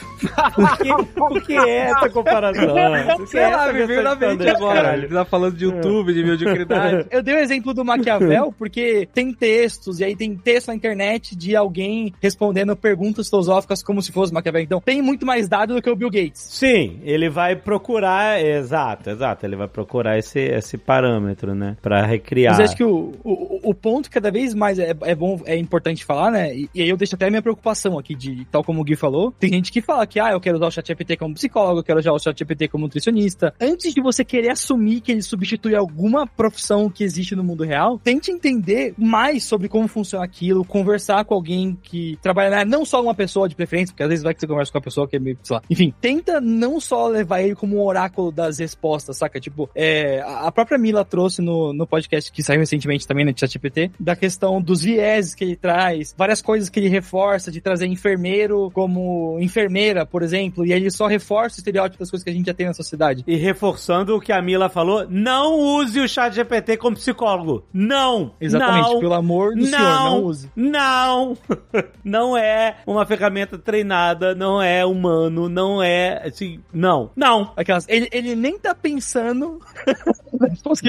S1: Por que, por que é essa comparação? Por que
S3: Sei
S1: é
S3: lá,
S1: essa
S3: me veio na mente agora. Ele tá falando de YouTube, de mediocridade.
S4: Eu dei o exemplo do Maquiavel porque tem textos, e aí tem texto na internet de alguém respondendo perguntas filosóficas como se fosse Maquiavel. Então tem muito mais dado do que o Bill Gates.
S1: Sim, ele vai procurar, exato, exato, ele vai procurar esse, esse parâmetro, né, Pra recriar.
S4: Mas acho que o, o, o ponto cada vez mais é, é bom, é importante falar, né? E, e aí eu deixo até a minha preocupação aqui de, tal como o Gui falou, tem gente que fala que, ah, eu quero usar o ChatGPT como psicólogo, eu quero usar o ChatGPT como nutricionista. Antes de você querer assumir que ele substitui alguma profissão que existe no mundo real, tente entender mais sobre como funciona aquilo, conversar com alguém que trabalha, na- não só uma pessoa de preferência, porque às vezes vai que você conversa com uma pessoa que é meio, sei lá. Enfim, tenta não só levar ele como um oráculo das respostas, saca? Tipo, é, a a própria Mila trouxe no, no podcast que saiu recentemente também no ChatGPT, da questão dos vieses que ele traz, várias coisas que ele reforça, de trazer enfermeiro como enfermeira, por exemplo, e aí ele só reforça o estereótipo das coisas que a gente já tem na sociedade.
S1: E reforçando o que a Mila falou, não use o chat GPT como psicólogo. Não!
S4: Exatamente,
S1: Não!
S4: pelo amor do senhor, não use.
S1: Não! Não é uma ferramenta treinada, não é humano, não é assim, não. Não!
S4: Aquelas, ele, ele nem tá pensando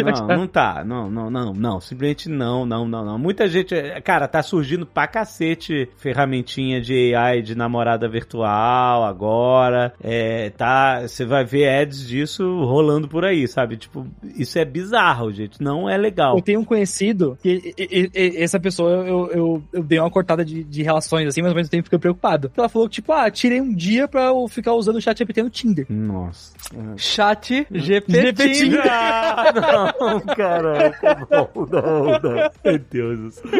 S1: Não, não tá. Não, não, não, não. Simplesmente não, não, não, não. Muita gente. Cara, tá surgindo pra cacete ferramentinha de AI de namorada virtual agora. É, tá. Você vai ver ads disso rolando por aí, sabe? Tipo, isso é bizarro, gente. Não é legal.
S4: Eu tenho um conhecido que e- e- e- essa pessoa eu, eu, eu dei uma cortada de, de relações assim, mas ao mesmo tempo fiquei preocupado. Ela falou que, tipo, ah, tirei um dia pra eu ficar usando o chat GPT no Tinder.
S1: Nossa.
S3: Chat GPT.
S4: GPT.
S1: Ah, não, cara. Não, não, não. Meu Deus do céu.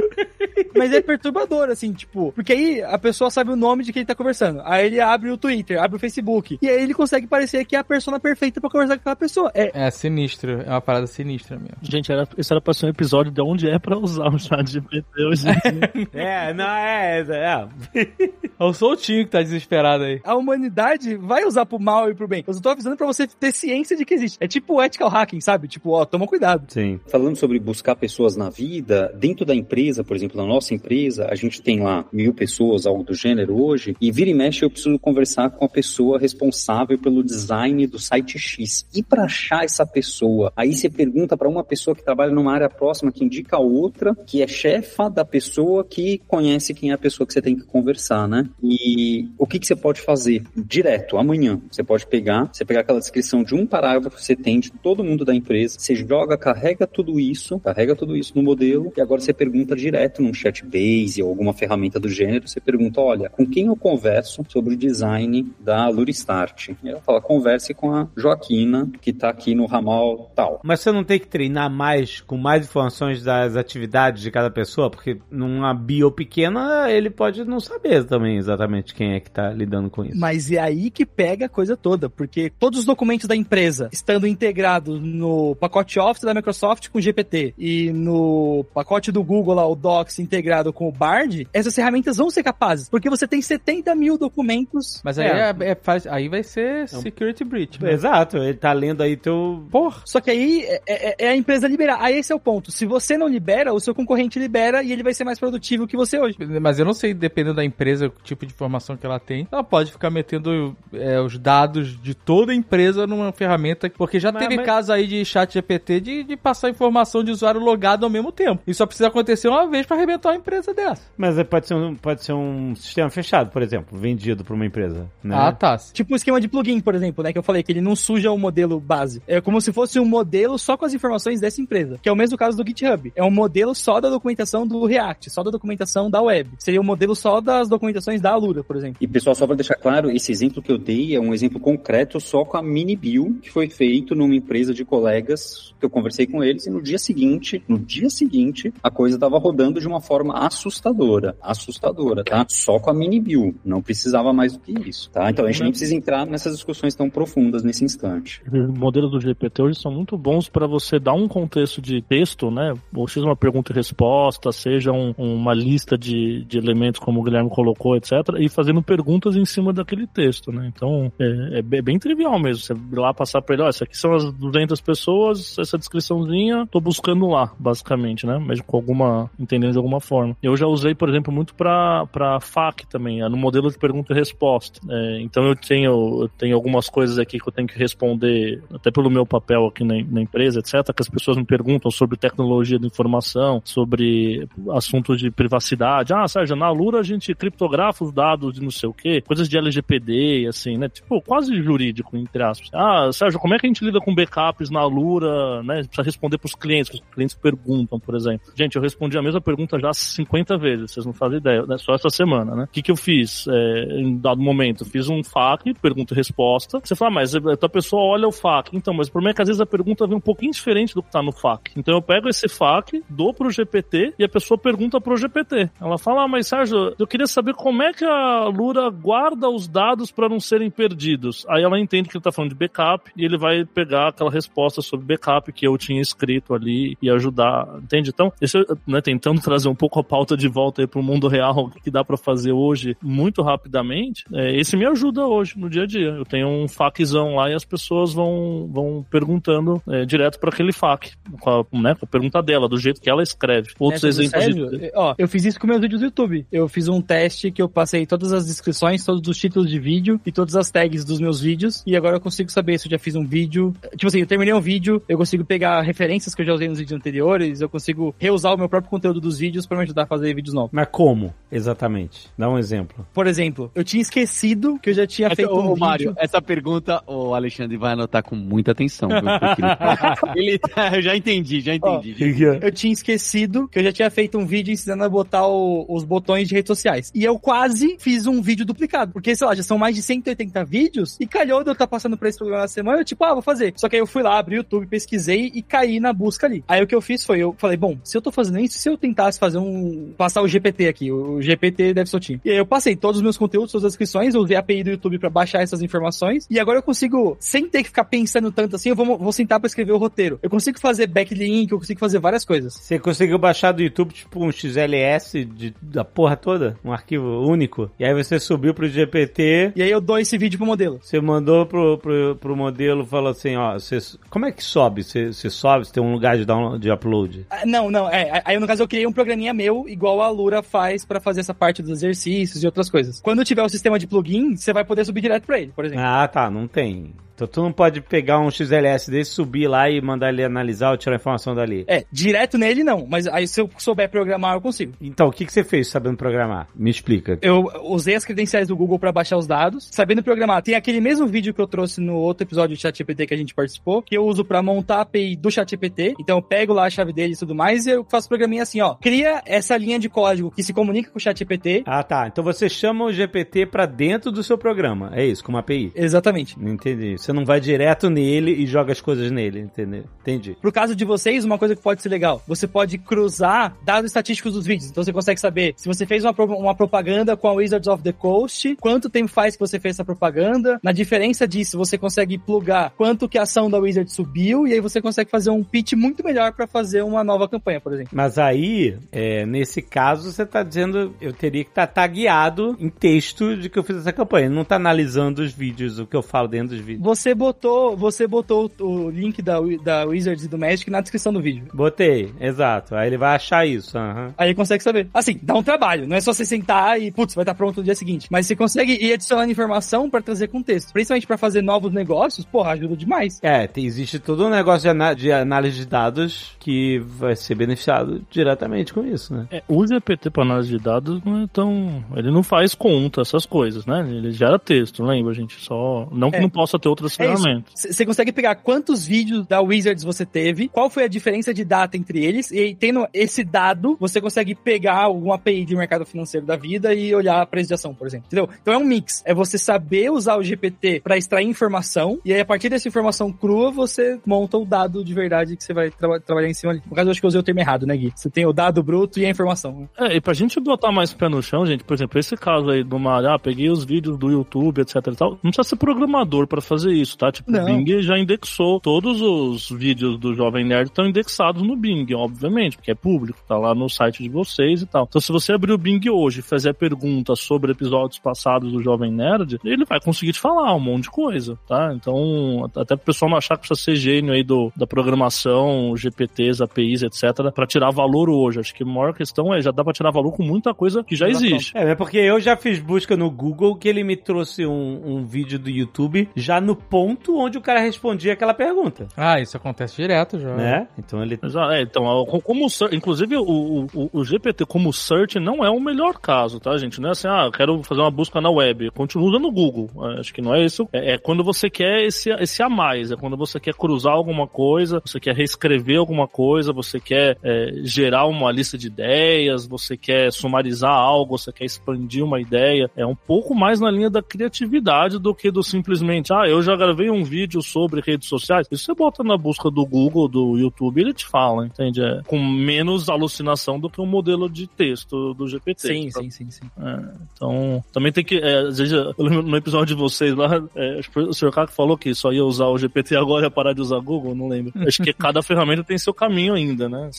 S4: Mas é perturbador, assim, tipo, porque aí a pessoa sabe o nome de quem tá conversando. Aí ele abre o Twitter, abre o Facebook. E aí ele consegue parecer que é a persona perfeita pra conversar com aquela pessoa. É,
S3: É sinistro, é uma parada sinistra mesmo.
S5: Gente, era, esse era pra ser um episódio de onde é pra usar o chat GPT hoje em dia.
S1: É, não, é. é.
S3: É o Soltinho que tá desesperado aí.
S4: a humanidade vai usar pro mal e pro bem. Eu só tô avisando pra você ter ciência de que existe. É tipo ethical hacking, sabe? Tipo, ó, toma cuidado.
S1: Sim.
S6: Falando sobre buscar pessoas na vida, dentro da empresa, por exemplo, na nossa empresa, a gente tem lá mil pessoas, algo do gênero hoje, e vira e mexe eu preciso conversar com a pessoa responsável pelo design do site X. E para achar essa pessoa, aí você pergunta para uma pessoa que trabalha numa área próxima, que indica a outra, que é chefa da pessoa que conhece quem é a pessoa que você tem que conversar, né? E o que, que você pode fazer? Direto, amanhã, você pode pegar, você pegar aquela descrição de um parágrafo que você tem de todo mundo da empresa, você joga, carrega tudo isso, carrega tudo isso no modelo, e agora você pergunta direto num chat base ou alguma ferramenta do gênero, você pergunta, olha, com quem eu converso sobre o design da Luristart? E ela fala, converse com a Joaquina, que tá aqui no ramal tal.
S1: Mas você não tem que treinar mais, com mais informações das atividades de cada pessoa? Porque numa bio pequena, ele pode não saber também exatamente quem é que tá lidando com isso.
S4: Mas é aí que pega a coisa toda, porque todos os documentos da empresa estando integrados no pacote Office da Microsoft com GPT e no pacote do Google lá, o Docs integrado com o Bard, essas ferramentas vão ser capazes, porque você tem 70 mil documentos.
S3: Mas aí,
S1: É.
S3: é, é- faz- aí vai ser security breach. né?
S1: Exato, ele tá lendo aí teu.
S3: Porra.
S4: Só que aí é, é- é a empresa liberar. Aí esse é o ponto. Se você não libera, o seu concorrente libera e ele vai ser mais produtivo que você hoje.
S3: Mas eu não sei, dependendo da empresa, o tipo de informação que ela tem, ela pode ficar metendo é, os dados de toda a empresa numa ferramenta, porque já
S1: Mas-
S3: teve
S1: mas-
S3: caso aí de chat GPT de, de passar informação de usuário logado ao mesmo tempo. Isso só precisa acontecer uma vez pra arrebentar uma empresa dessa.
S1: Mas é- pode ser, um, pode ser um sistema fechado, por exemplo, vendido pra uma empresa. Né?
S3: Ah, tá.
S4: Tipo o esquema de plugin, por exemplo, né? Que eu falei que ele não suja o modelo base. É como se fosse um modelo só com as informações dessa empresa. Que é o mesmo caso do GitHub. É um modelo só da documentação do React, só da documentação da web. Seria um modelo só das documentações da Alura, por exemplo.
S6: E pessoal, só para deixar claro, esse exemplo que eu dei é um exemplo concreto só com a mini bill que foi feito numa empresa de colegas que eu conversei com eles e no dia seguinte, no dia seguinte, a coisa estava rodando de uma forma assustadora, assustadora, tá? Só com a mini bill, não precisava mais do que isso, tá? Então a gente nem precisa entrar nessas discussões tão profundas nesse instante.
S5: Os modelos do GPT hoje são muito bons para você dar um contexto de texto, né? Ou seja, uma pergunta e resposta, seja um- uma lista de, de elementos, como o Guilherme colocou, etc., e fazendo perguntas em cima daquele texto, né? Então, é, é bem trivial mesmo. Você lá passar para ele, ó, essas aqui são as 200 pessoas, essa descriçãozinha, tô buscando basicamente, né? Mas com alguma, entendendo de alguma forma. Eu já usei, por exemplo, muito para para FAQ também, é no modelo de pergunta e resposta. É, então eu tenho, eu tenho algumas coisas aqui que eu tenho que responder, até pelo meu papel aqui na, na empresa, etc., que as pessoas me perguntam sobre tecnologia da informação, sobre assuntos de privacidade. Ah, Sérgio, na Lura a gente criptografa os dados de não sei o quê, coisas de LGPD, assim, né? Tipo, quase jurídico, entre aspas. Ah, Sérgio, como é que a gente lida com backups na Lura, né? Precisa responder pros clientes, que os clientes perguntam, por exemplo. Gente, eu respondi a mesma pergunta já 50 vezes, vocês não fazem ideia, né? Só essa semana, né? O que, que eu fiz? É, em dado momento, fiz um FAQ, pergunta e resposta. Você fala, ah, mas a pessoa olha o FAQ. Então, mas o problema é que às vezes a pergunta vem um pouquinho diferente do que tá no FAQ. Então eu pego esse FAQ, dou pro GPT e a pessoa pergunta pro GPT. Ela fala, ah, mas Sérgio, eu queria saber como é que a Lura guarda os dados para não serem perdidos. Aí ela entende que ele tá falando de backup e ele vai pegar aquela resposta sobre backup que eu tinha escrito ali e ajudar, entende? Então, esse, né, tentando trazer um pouco a pauta de volta aí pro mundo real, o que dá para fazer hoje muito rapidamente, é, esse me ajuda hoje, no dia a dia. Eu tenho um FAQzão lá e as pessoas vão, vão perguntando é, direto para aquele FAQ, com a, né, com a pergunta dela, do jeito que ela escreve. Outros
S4: Nessa
S5: exemplos
S4: Sérgio,
S5: de...
S4: Ó, eu fiz isso com meus vídeos do YouTube. Eu fiz um teste que eu passei todas as descrições, todos os títulos de vídeo e todas as tags dos meus vídeos. E agora eu consigo saber se eu já fiz um vídeo. Tipo assim, eu terminei um vídeo, eu consigo pegar referências que eu já usei nos vídeos anteriores, eu consigo reusar o meu próprio conteúdo dos vídeos para me ajudar a fazer vídeos novos.
S1: Mas como, exatamente? Dá um exemplo.
S4: Por exemplo, eu tinha esquecido que eu já tinha
S2: Essa,
S4: feito um
S2: ô, Mário, essa pergunta o Alexandre vai anotar com muita atenção. ele, ele- eu já entendi, já entendi.
S4: Eu tinha esquecido que eu já tinha feito um vídeo ensinando a botar o- os botões de redes sociais. E eu quase fiz um vídeo duplicado. Porque, sei lá, já são mais de 180 vídeos. E calhou de eu estar passando por esse programa na semana. Eu, tipo, ah, vou fazer. Só que aí eu fui lá, abri o YouTube, pesquisei e caí na busca ali. Aí o que eu fiz foi, eu falei, bom, se eu tô fazendo isso, se eu tentasse fazer um. passar o GPT aqui, o GPT deve soltinho. E aí eu passei todos os meus conteúdos, todas as inscrições, eu usei a API do YouTube pra baixar essas informações. E agora eu consigo, sem ter que ficar pensando tanto assim, eu vou, vou sentar pra escrever o roteiro. Eu consigo fazer backlink, eu consigo fazer várias coisas.
S1: Você conseguiu baixar do YouTube, tipo, um XLS de, da porra toda? Um arquivo único? E aí você subiu pro GPT,
S4: E aí eu dou esse vídeo pro modelo.
S1: você mandou pro, pro, pro modelo, falou assim, ó, você, como é que sobe? Você, você sobe, você tem um lugar de, download, de upload?
S4: Ah, Não, não, é. Aí no caso eu criei um programinha meu, igual a Lura faz pra fazer essa parte dos exercícios e outras coisas. Quando tiver o sistema de plugin, você vai poder subir direto pra ele, por exemplo.
S1: Ah, tá, não tem. Então tu não pode pegar um XLS desse, subir lá e mandar ele analisar ou tirar a informação dali.
S4: É, direto nele não, mas aí se eu souber programar eu consigo.
S1: Então, o que, que você fez sabendo programar? Me explica.
S4: Eu usei as credenciais do Google pra baixar os dados, sabendo programar. Tem aquele mesmo vídeo que eu trouxe no outro episódio do ChatGPT que a gente participou, que eu uso pra montar a API do ChatGPT. Então eu pego lá a chave dele e tudo mais e eu faço programinha assim, ó. Cria essa linha de código que se comunica com o ChatGPT.
S1: Ah, tá. Então você chama o GPT pra dentro do seu programa. É isso, com uma API.
S4: Exatamente.
S1: Não entendi. Você não vai direto nele e joga as coisas nele, entendeu? Entendi.
S4: Pro caso de vocês, uma coisa que pode ser legal, você pode cruzar dados estatísticos dos vídeos. Então você consegue saber se você fez uma, uma propaganda com a Wizards of the Coast, quanto tempo faz que você fez essa propaganda. Na diferença disso, você consegue plugar quanto que a ação da Wizard subiu, e aí você consegue fazer um pitch muito melhor pra fazer uma nova campanha, por exemplo.
S1: Mas aí, é, nesse caso, você tá dizendo, eu teria que estar tagueado em texto de que eu fiz essa campanha. Não tá analisando os vídeos, o que eu falo dentro dos vídeos.
S4: Você botou, você botou o link da, da Wizards e do Magic na descrição do vídeo.
S1: Botei, exato. Aí ele vai achar isso. aham.
S4: Aí consegue saber. Assim, dá um trabalho. Não é só você sentar e, putz, vai estar pronto no dia seguinte. Mas você consegue ir adicionando informação pra trazer contexto. Principalmente pra fazer novos negócios, porra, ajuda demais.
S1: É, tem- existe todo um negócio de, ana- de análise de dados que vai ser beneficiado diretamente com isso, né?
S5: É, o GPT para análise de dados não é tão. Ele não faz conta, essas coisas, né? Ele gera texto, lembra, gente? Só. Não que
S4: É.
S5: não possa ter outras outras
S4: É
S5: ferramentas.
S4: Você consegue pegar quantos vídeos da Wizards você teve, qual foi a diferença de data entre eles, e aí, tendo esse dado, você consegue pegar alguma API de mercado financeiro da vida e olhar a preço de ação, por exemplo. Entendeu? Então é um mix. É você saber usar o GPT para extrair informação, e aí a partir dessa informação crua, você monta o dado de verdade que você vai traba- trabalhar em cima ali. No caso, eu acho que eu usei o termo errado, né, Gui? Você tem o dado bruto e a informação.
S5: É, e pra gente botar mais pé no chão, gente, por exemplo, esse caso aí do Mario, ah, peguei os vídeos do YouTube, etc e tal, não precisa ser programador pra fazer isso, tá? Tipo,
S4: Não.
S5: o Bing já indexou, todos os vídeos do Jovem Nerd estão indexados no Bing, obviamente, porque é público, tá lá no site de vocês e tal. Então, se você abrir o Bing hoje e fizer perguntas sobre episódios passados do Jovem Nerd, ele vai conseguir te falar um monte de coisa, tá? Então, até pro pessoal não achar que precisa ser gênio aí do, da programação, GPTs, APIs, etc, pra tirar valor hoje. Acho que a maior questão é, já dá pra tirar valor com muita coisa que já existe.
S1: É, é porque eu já fiz busca no Google que ele me trouxe um, um vídeo do YouTube já no ponto onde o cara respondia aquela pergunta,
S3: Ah, isso acontece direto já.
S1: né? Então ele...
S5: Exato, é, então, como inclusive o, o, o GPT como search não é o melhor caso, tá, gente? Não é assim, ah, quero fazer uma busca na web. Continua usando o Google. É, Acho que não é isso. É, é quando você quer esse, esse a mais, é quando você quer cruzar alguma coisa, você quer reescrever alguma coisa, você quer é, gerar uma lista de ideias, você quer sumarizar algo, você quer expandir uma ideia. É um pouco mais na linha da criatividade do que do simplesmente, ah, eu já gravei um vídeo sobre redes sociais. Isso você bota na busca do Google, do YouTube, ele te fala, entende? É, com menos alucinação do que o modelo de texto do GPT.
S4: Sim,
S5: Pra-
S4: sim, sim, sim.
S5: é, então, também tem que. é, às vezes, eu lembro no episódio de vocês lá, é, acho que foi o Sr. Caco falou que só ia usar o GPT agora e ia parar de usar Google, não lembro. Acho que cada ferramenta tem seu caminho ainda, né?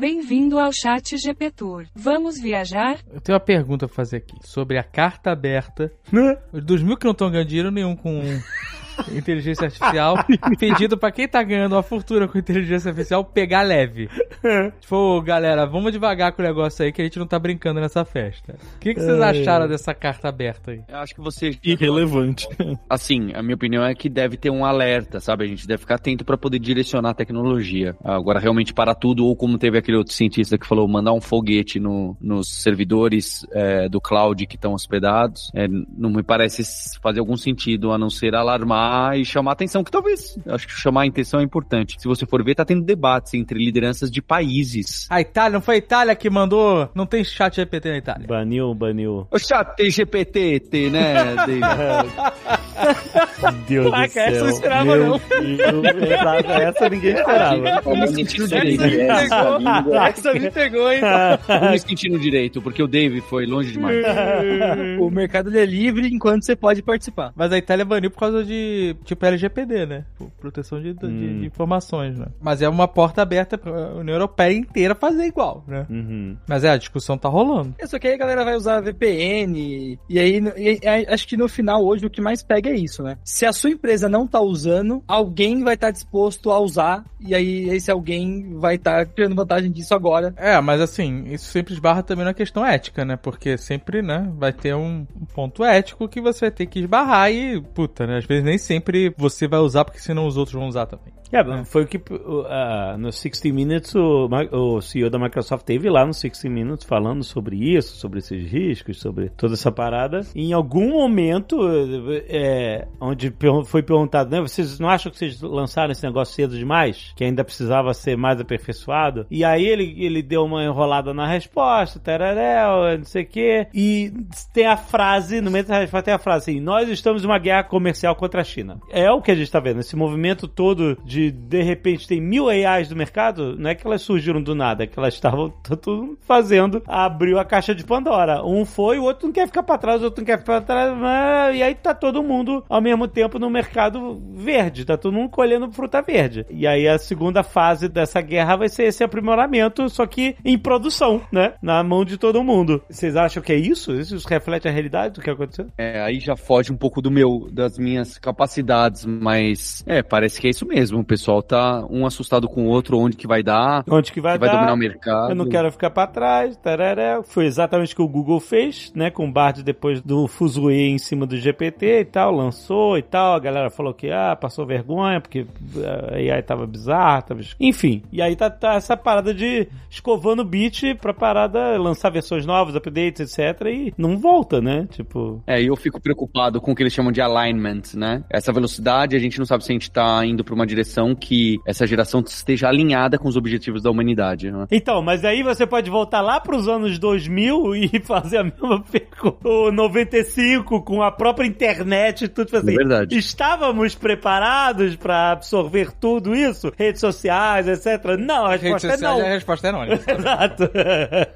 S7: Bem-vindo ao chat GPTur. Vamos viajar?
S3: Eu tenho uma pergunta pra fazer aqui sobre a carta aberta. Os dos mil que não estão ganhando dinheiro nenhum com inteligência artificial, pedido pra quem tá ganhando uma fortuna com inteligência artificial pegar leve. Tipo, galera, vamos devagar com o negócio aí que a gente não tá brincando nessa festa. O que, que vocês acharam dessa carta aberta aí?
S2: Eu acho que você.
S5: Irrelevante.
S2: Assim, a minha opinião é que deve ter um alerta, sabe? A gente deve ficar atento para poder direcionar a tecnologia. Agora, realmente, para tudo, ou como teve aquele outro cientista que falou, mandar um foguete no, nos servidores é, do cloud que estão hospedados, é, não me parece fazer algum sentido, a não ser alarmar e chamar atenção, que talvez, eu acho que chamar a atenção é importante. Se você for ver, tá tendo debates entre lideranças de países.
S3: A Itália, não foi a Itália que mandou? Não tem chat GPT na Itália.
S1: Baniu, baniu.
S2: O chat tem GPT, tem, né? David?
S1: Deus do
S4: Caraca,
S1: céu.
S4: essa eu esperava,
S1: Meu
S4: não.
S1: Deus, essa ninguém esperava.
S6: Falando em
S4: sentindo direito.
S6: essa língua.
S4: Essa me pegou, hein?
S2: Tô me sentindo direito, porque o Dave foi longe demais.
S4: o mercado ele é livre enquanto você pode participar.
S3: Mas a Itália baniu por causa de, tipo, LGPD, né? Por proteção de, de-
S1: Hum.
S3: de informações, né? Mas é uma porta aberta pra União Europeia inteira fazer igual, né?
S1: Uhum.
S3: Mas é, a discussão tá rolando.
S4: É, Só que aí a galera vai usar VPN, e aí, e aí acho que no final hoje o que mais pega é isso, né? Se a sua empresa não tá usando, alguém vai estar disposto a usar, e aí esse alguém vai estar tirando vantagem disso agora.
S3: É, mas assim, isso sempre esbarra também na questão ética, né? Porque sempre, né, vai ter um, um ponto ético que você vai ter que esbarrar e, puta, né? Às vezes nem sempre você vai usar, porque senão os outros vão usar também.
S1: É, foi o que uh, no 60 Minutes o, o CEO da Microsoft teve lá no 60 Minutes falando sobre isso, sobre esses riscos, sobre toda essa parada. E em algum momento, é, onde foi perguntado, né, vocês não acham que vocês lançaram esse negócio cedo demais? Que ainda precisava ser mais aperfeiçoado? E aí ele, ele deu uma enrolada na resposta, tararéu, não sei o quê. E tem a frase, no meio da resposta tem a frase assim, nós estamos em uma guerra comercial contra a China. É o que a gente tá vendo, esse movimento todo de de repente tem mil AIs no mercado, não é que elas surgiram do nada, é que elas estavam tudo fazendo, abriu a caixa de Pandora. Um foi, o outro não quer ficar pra trás, o outro não quer ficar pra trás, mas- e aí tá todo mundo ao mesmo tempo no mercado verde, tá todo mundo colhendo fruta verde. E aí a segunda fase dessa guerra vai ser esse aprimoramento, só que em produção, né? Na mão de todo mundo. Vocês acham que é isso? Isso reflete a realidade do que aconteceu?
S2: É, aí já foge um pouco do meu, das minhas capacidades, mas é, parece que é isso mesmo. O pessoal tá um assustado com o outro, onde que vai dar,
S1: Onde que vai
S2: que vai
S1: dar?
S2: dominar o mercado.
S1: Eu não quero ficar pra trás, tararé. Foi exatamente o que o Google fez, né? Com o Bard depois do Fuzue em cima do GPT e tal. lançou e tal, a galera falou que, ah, passou vergonha, porque a AI tava bizarra, tava... enfim. E aí tá, tá essa parada de escovando o beat pra parada lançar versões novas, updates, etc, e não volta, né? Tipo...
S2: É, e eu fico preocupado com o que eles chamam de alignment, né? Essa velocidade, a gente não sabe se a gente tá indo pra uma direção que essa geração esteja alinhada com os objetivos da humanidade, né?
S1: Então, mas aí você pode voltar lá pros anos 2000 e fazer a mesma pergunta. O 95 com a própria internet e tudo tipo assim.
S2: É verdade.
S1: Estávamos preparados pra absorver tudo isso? Redes sociais, etc. Não, a resposta é
S3: social,
S1: não.
S3: a resposta é não.
S1: Exato.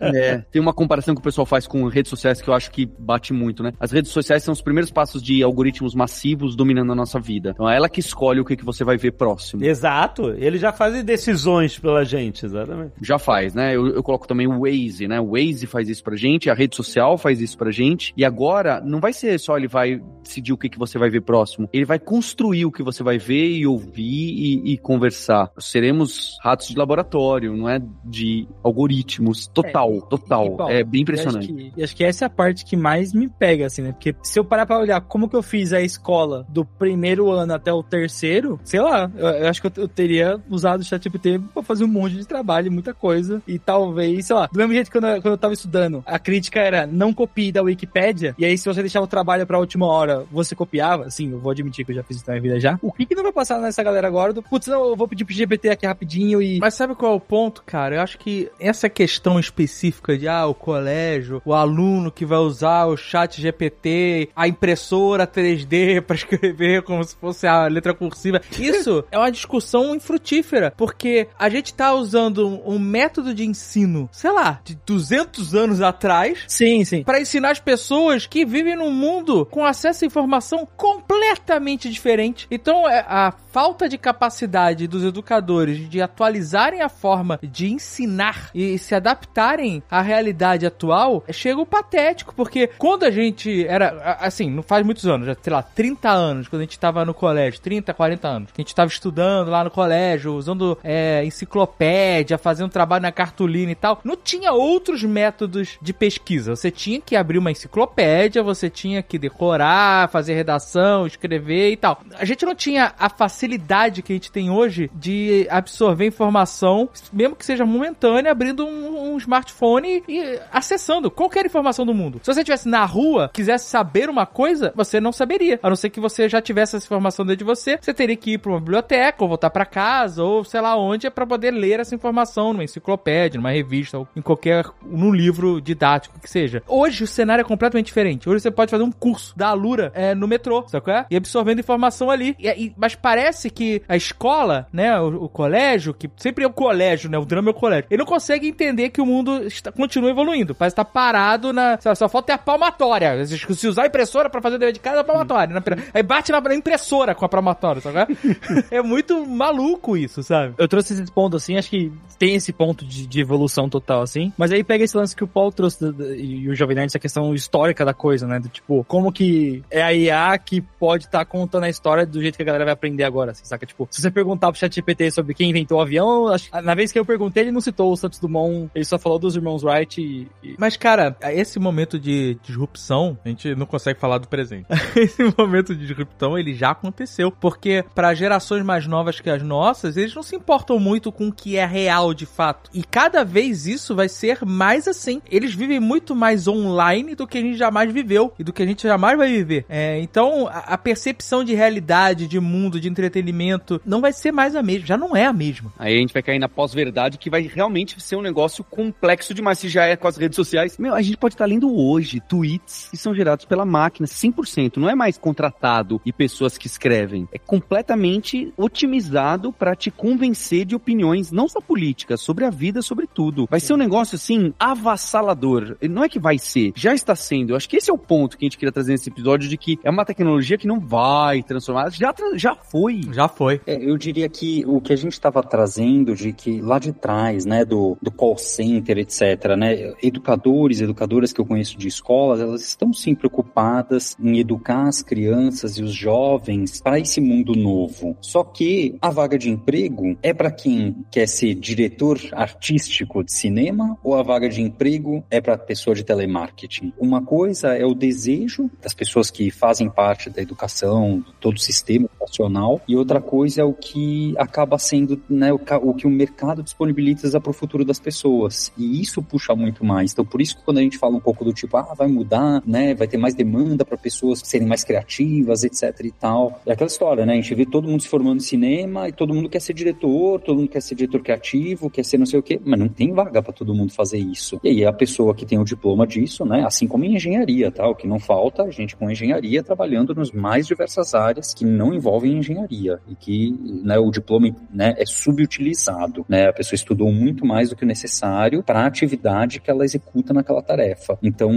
S2: É, tem uma comparação que o pessoal faz com redes sociais que eu acho que bate muito, né? As redes sociais são os primeiros passos de algoritmos massivos dominando a nossa vida. Então é ela que escolhe o que, que você vai ver próximo.
S1: Exato. Eles já fazem decisões pela gente, exatamente.
S2: Já faz, né? Eu, eu coloco também o Waze, né? O Waze faz isso pra gente, a rede social faz isso pra gente. E agora, não vai ser só ele vai decidir o que, que você vai ver próximo. Ele vai construir o que você vai ver e ouvir e, e conversar. Seremos ratos de laboratório, não é de algoritmos. Total, total.
S4: E, Paulo,
S2: é bem
S4: e
S2: impressionante.
S4: Acho que, e acho que essa é a parte que mais me pega, assim, né? Porque se eu parar pra olhar como que eu fiz a escola do primeiro ano até o terceiro, sei lá, eu, eu acho que eu, eu teria usado o ChatGPT pra fazer um monte de trabalho, muita coisa. E talvez, sei lá, do mesmo jeito que quando eu, quando eu tava estudando, a crítica era não copie da Wikipédia, e aí se você deixava o trabalho pra última hora, você copiava, assim, eu vou admitir que eu já fiz isso na minha vida já. O que que não vai passar nessa galera agora do, putz, não, eu vou pedir pro GPT aqui rapidinho e...
S3: Mas sabe qual é o ponto, cara? Eu acho que essa questão específica de, ah, o colégio, o aluno que vai usar o chat GPT, a impressora 3D pra escrever como se fosse a letra cursiva, isso é uma discussão infrutífera, porque a gente tá usando um método de ensino, sei lá, de 200 anos atrás,
S4: Sim, sim.
S3: Pra ensinar as pessoas que vivem num mundo com acesso à informação completamente diferente. Então, é, a falta de capacidade dos educadores de atualizarem a forma de ensinar e se adaptarem à realidade atual chega o patético, porque quando a gente era, assim, não faz muitos anos, já, sei lá, 30 anos, quando a gente tava no colégio, 30, 40 anos, que a gente tava estudando lá no colégio, usando é, enciclopédia, fazendo trabalho na cartolina e tal, não tinha outros métodos de pesquisa. Você tinha que abrir uma enciclopédia, você tinha que decorar, fazer redação, escrever e tal. A gente não tinha a facilidade que a gente tem hoje de absorver informação, mesmo que seja momentânea, abrindo um, um smartphone e acessando qualquer informação do mundo. Se você estivesse na rua, quisesse saber uma coisa, você não saberia. A não ser que você já tivesse essa informação dentro de você, você teria que ir para uma biblioteca, ou voltar para casa, ou sei lá onde, é para poder ler essa informação numa enciclopédia, numa revista, ou em qualquer, num livro didático que seja. Hoje o cenário é completamente diferente. Hoje você pode fazer um curso da Alura é, no metrô, sabe qual é? E absorvendo informação ali. E- e- mas parece que a escola, né, o, o colégio, que sempre é o colégio, né, o drama é o colégio, ele não consegue entender que o mundo está, continua evoluindo. Parece estar parado na... Só, só falta ter a palmatória. Se usar a impressora pra fazer o dever de casa, é a palmatória. Na- aí bate na, na impressora com a palmatória, sabe qual é? é muito maluco isso, sabe?
S4: Eu trouxe esse ponto, assim, acho que tem esse ponto de, de evolução total, assim. Mas aí pega esse lance que o Paulo trouxe do- do- e o Jovem Nerd, essa questão histórica da coisa, né? Do tipo, como que é a IA que pode estar contando a história do jeito que a galera vai aprender agora, assim, saca? Tipo, se você perguntar pro ChatGPT sobre quem inventou o avião, acho, na vez que eu perguntei, ele não citou o Santos Dumont, ele só falou dos irmãos Wright e... e-
S3: Mas, cara, esse momento de disrupção, a gente não consegue falar do presente. esse momento de disrupção, ele já aconteceu. Porque, para gerações mais novas que as nossas, eles não se importam muito com o que é real de fato. E cada vez isso vai ser mais assim. Eles vivem muito mais online do que a gente jamais viveu e do que a gente jamais vai viver. É, então, a, a percepção de realidade, de mundo, de entretenimento, não vai ser mais a mesma. Já não é a mesma.
S2: Aí a gente vai cair na pós-verdade que vai realmente ser um negócio complexo demais. Se já é com as redes sociais. Meu, a gente pode estar lendo hoje tweets que são gerados pela máquina, 100%. Não é mais contratado e pessoas que escrevem. É completamente otimizado para te convencer de opiniões, não só políticas, sobre a vida, sobre tudo. Vai ser um negócio assim, avassalador. Não é que vai ser, já está sendo. Eu acho que esse é o ponto que a gente queria trazer nesse episódio de que é uma tecnologia que não vai transformar. Já, já foi.
S3: Já foi.
S6: É, eu diria que o que a gente estava trazendo de que lá de trás, né, do, do call center, etc., né, educadores, educadoras que eu conheço de escolas, elas estão sim preocupadas em educar as crianças e os jovens para esse mundo novo. Só que a vaga de emprego é para quem quer ser diretor artístico de cinema ou a vaga de emprego é para pessoa de telemarketing? Uma coisa é o desejo das pessoas que fazem parte da educação, todo o sistema educacional, e outra coisa é o que acaba sendo né, o, o que o mercado disponibiliza para o futuro das pessoas. E isso puxa muito mais. Então, por isso que quando a gente fala um pouco do tipo, ah, vai mudar, né? Vai ter mais demanda para pessoas serem mais criativas, etc e tal. É aquela história, né? A gente vê todo mundo se formando em cinema e todo mundo quer ser diretor, todo mundo quer ser diretor criativo, quer ser não sei o quê, mas não tem vaga para todo mundo fazer isso. E aí a pessoa que tem o diploma disso, né? Assim como em engenharia, tá? O que não falta, a gente com engenharia trabalhando nos mais diversas áreas que não envolvem engenharia e que né, o diploma né, é subutilizado, né? A pessoa estudou muito mais do que o necessário para a atividade que ela executa naquela tarefa. Então,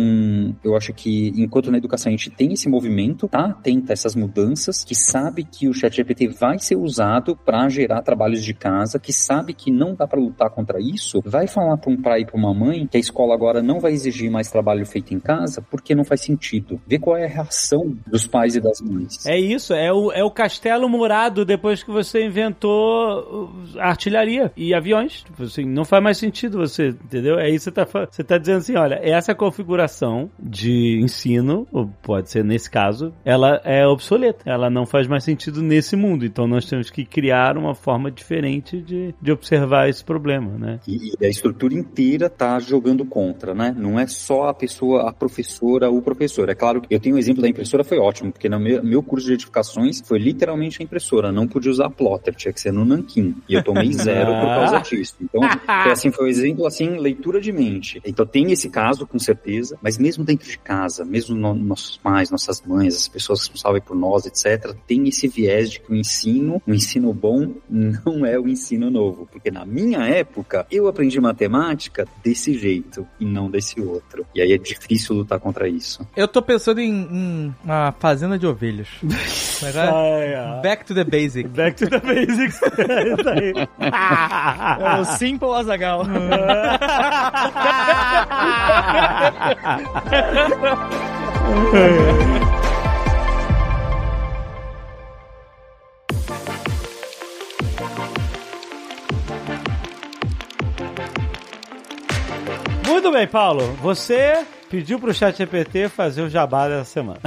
S6: eu acho que enquanto na educação a gente tem esse movimento, tá atenta a essas mudanças, que sabe que o ChatGPT vai ser usado para gerar trabalhos de casa, que sabe que não dá para lutar contra isso, vai falar para um pai e para uma mãe que a escola agora não vai exigir mais trabalho feito em casa porque não faz sentido. Vê qual é a reação dos pais e das mães.
S1: É isso, é o, é o castelo murado depois que você inventou artilharia e aviões. Tipo assim, não faz mais sentido você, entendeu? É isso que você tá, você tá dizendo assim, olha, essa configuração de ensino, ou pode ser nesse caso, ela é obsoleta. Ela não faz mais sentido nesse mundo. Então nós temos que criar uma forma diferente de, de observar esse problema, né?
S6: E, e a estrutura inteira tá jogando contra, né? Não é só a pessoa, a professora, o professor. É claro que eu tenho o um exemplo da impressora, foi ótimo, porque no meu, meu curso de edificações foi literalmente a impressora. Não podia usar plotter, tinha que ser no Nankin. E eu tomei zero por causa disso. Então, foi assim, foi um exemplo assim, leitura de mente. Então tem esse caso, com certeza, mas mesmo dentro de casa, mesmo no, nossos pais, nossas mães, as pessoas responsáveis por nós, etc., tem esse viés de que o ensino, o ensino bom, não é o ensino novo. Porque na minha época, eu aprendi matemática desse jeito e não desse outro. E aí é difícil lutar contra isso.
S3: Eu tô pensando em, em uma fazenda de ovelhas. Back to the basics.
S1: Back to the basics. é isso aí.
S4: É o Simple Azagal.
S1: Muito bem, Paulo. Você pediu pro chat GPT fazer o jabá dessa semana.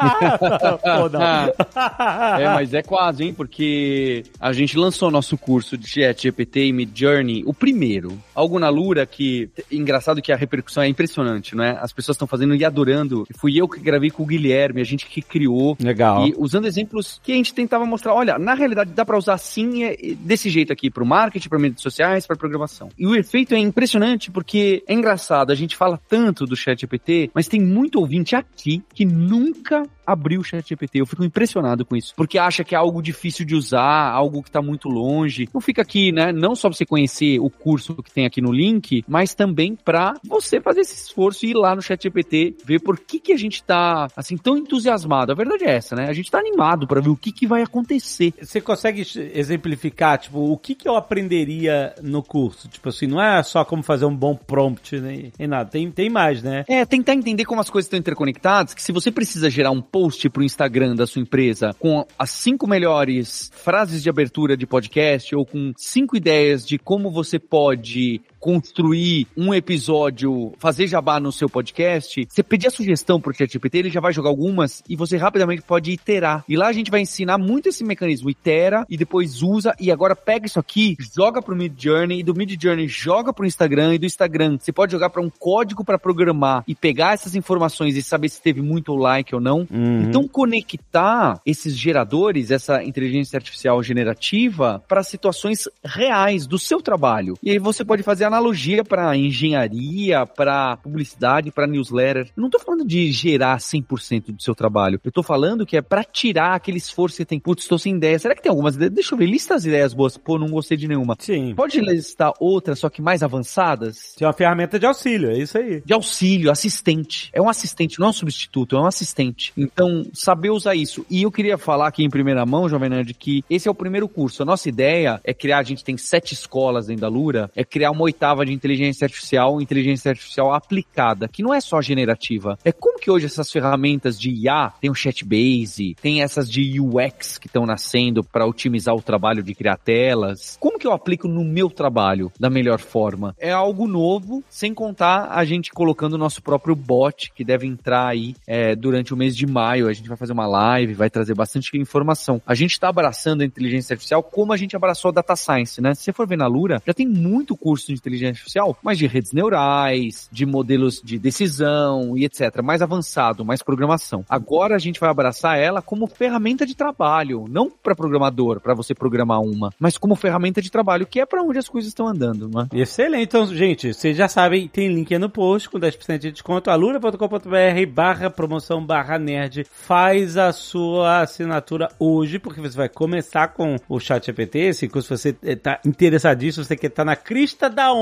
S2: Pô, é, mas é quase, hein? Porque a gente lançou nosso curso de Chat GPT e Mid Journey, o primeiro. Algo na Lura que, engraçado que a repercussão é impressionante, não é? As pessoas estão fazendo e adorando. Fui eu que gravei com o Guilherme, a gente que criou.
S1: Legal.
S2: E usando exemplos que a gente tentava mostrar, olha, na realidade dá para usar assim, desse jeito aqui, pro marketing, para mídias sociais, para programação. E o efeito é impressionante porque é engraçado, a gente fala tanto do Chat GPT, mas tem muito ouvinte aqui que nunca abriu o chat GPT. Eu fico impressionado com isso, porque acha que é algo difícil de usar, algo que tá muito longe. Não fica aqui, né? Não só pra você conhecer o curso que tem aqui no link, mas também para você fazer esse esforço e ir lá no chat GPT, ver por que que a gente tá, assim, tão entusiasmado. A verdade é essa, né? A gente tá animado para ver o que que vai acontecer.
S1: Você consegue exemplificar, tipo, o que que eu aprenderia no curso? Tipo assim, não é só como fazer um bom prompt, nem, nem nada. Tem, tem mais, né?
S2: É, tentar entender como as coisas estão interconectadas, que se você precisa gerar um post pro Instagram da sua empresa com as cinco melhores frases de abertura de podcast ou com cinco ideias de como você pode construir um episódio, fazer jabá no seu podcast, você pedir a sugestão pro ChatGPT, ele já vai jogar algumas e você rapidamente pode iterar. E lá a gente vai ensinar muito esse mecanismo, itera e depois usa e agora pega isso aqui, joga pro Mid Journey e do Mid Journey joga pro Instagram e do Instagram você pode jogar para um código para programar e pegar essas informações e saber se teve muito like ou não. Uhum. Então conectar esses geradores, essa inteligência artificial generativa para situações reais do seu trabalho. E aí você pode fazer analogia para engenharia, para publicidade, para newsletter. Eu não estou falando de gerar 100% do seu trabalho. Eu estou falando que é para tirar aquele esforço que tem. Putz, estou sem ideia. Será que tem algumas ideias? Deixa eu ver. Lista as ideias boas. Pô, não gostei de nenhuma.
S1: Sim.
S2: Pode listar outras, só que mais avançadas?
S1: Tem uma ferramenta de auxílio, é isso aí.
S2: De auxílio, assistente. É um assistente, não é um substituto, é um assistente. Então, saber usar isso. E eu queria falar aqui em primeira mão, Jovem Nerd, que esse é o primeiro curso. A nossa ideia é criar, a gente tem sete escolas dentro da Lura, é criar uma oitava de inteligência artificial, inteligência artificial aplicada, que não é só generativa. É como que hoje essas ferramentas de IA, tem o Chatbase, tem essas de UX que estão nascendo para otimizar o trabalho de criar telas. Como que eu aplico no meu trabalho da melhor forma? É algo novo, sem contar a gente colocando o nosso próprio bot, que deve entrar aí é, durante o mês de maio. A gente vai fazer uma live, vai trazer bastante informação. A gente está abraçando a inteligência artificial como a gente abraçou a data science, né? Se você for ver na Lura, já tem muito curso de inteligência artificial, mas de redes neurais, de modelos de decisão e etc. Mais avançado, mais programação. Agora a gente vai abraçar ela como ferramenta de trabalho, não para programador, para você programar uma, mas como ferramenta de trabalho, que é para onde as coisas estão andando, né?
S1: Excelente. Então, gente, vocês já sabem, tem link aí no post com 10% de desconto, alura.com.br barra promoção barra nerd. Faz a sua assinatura hoje, porque você vai começar com o chat GPT, curso, você tá interessadíssimo, você quer estar tá na crista da.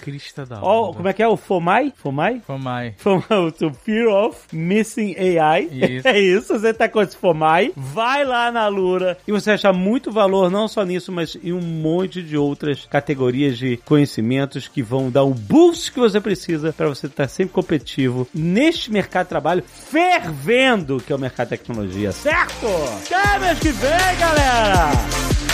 S3: Crista da onda.
S1: Ó, como é que é o FOMAI? FOMAI?
S3: FOMAI.
S1: FOMAI, o Fear of Missing AI.
S3: Isso.
S1: É isso, você tá com esse FOMAI, vai lá na Lura e você achar muito valor, não só nisso, mas em um monte de outras categorias de conhecimentos que vão dar o boost que você precisa para você estar sempre competitivo neste mercado de trabalho fervendo, que é o mercado de tecnologia, certo? Até mês que vem, galera!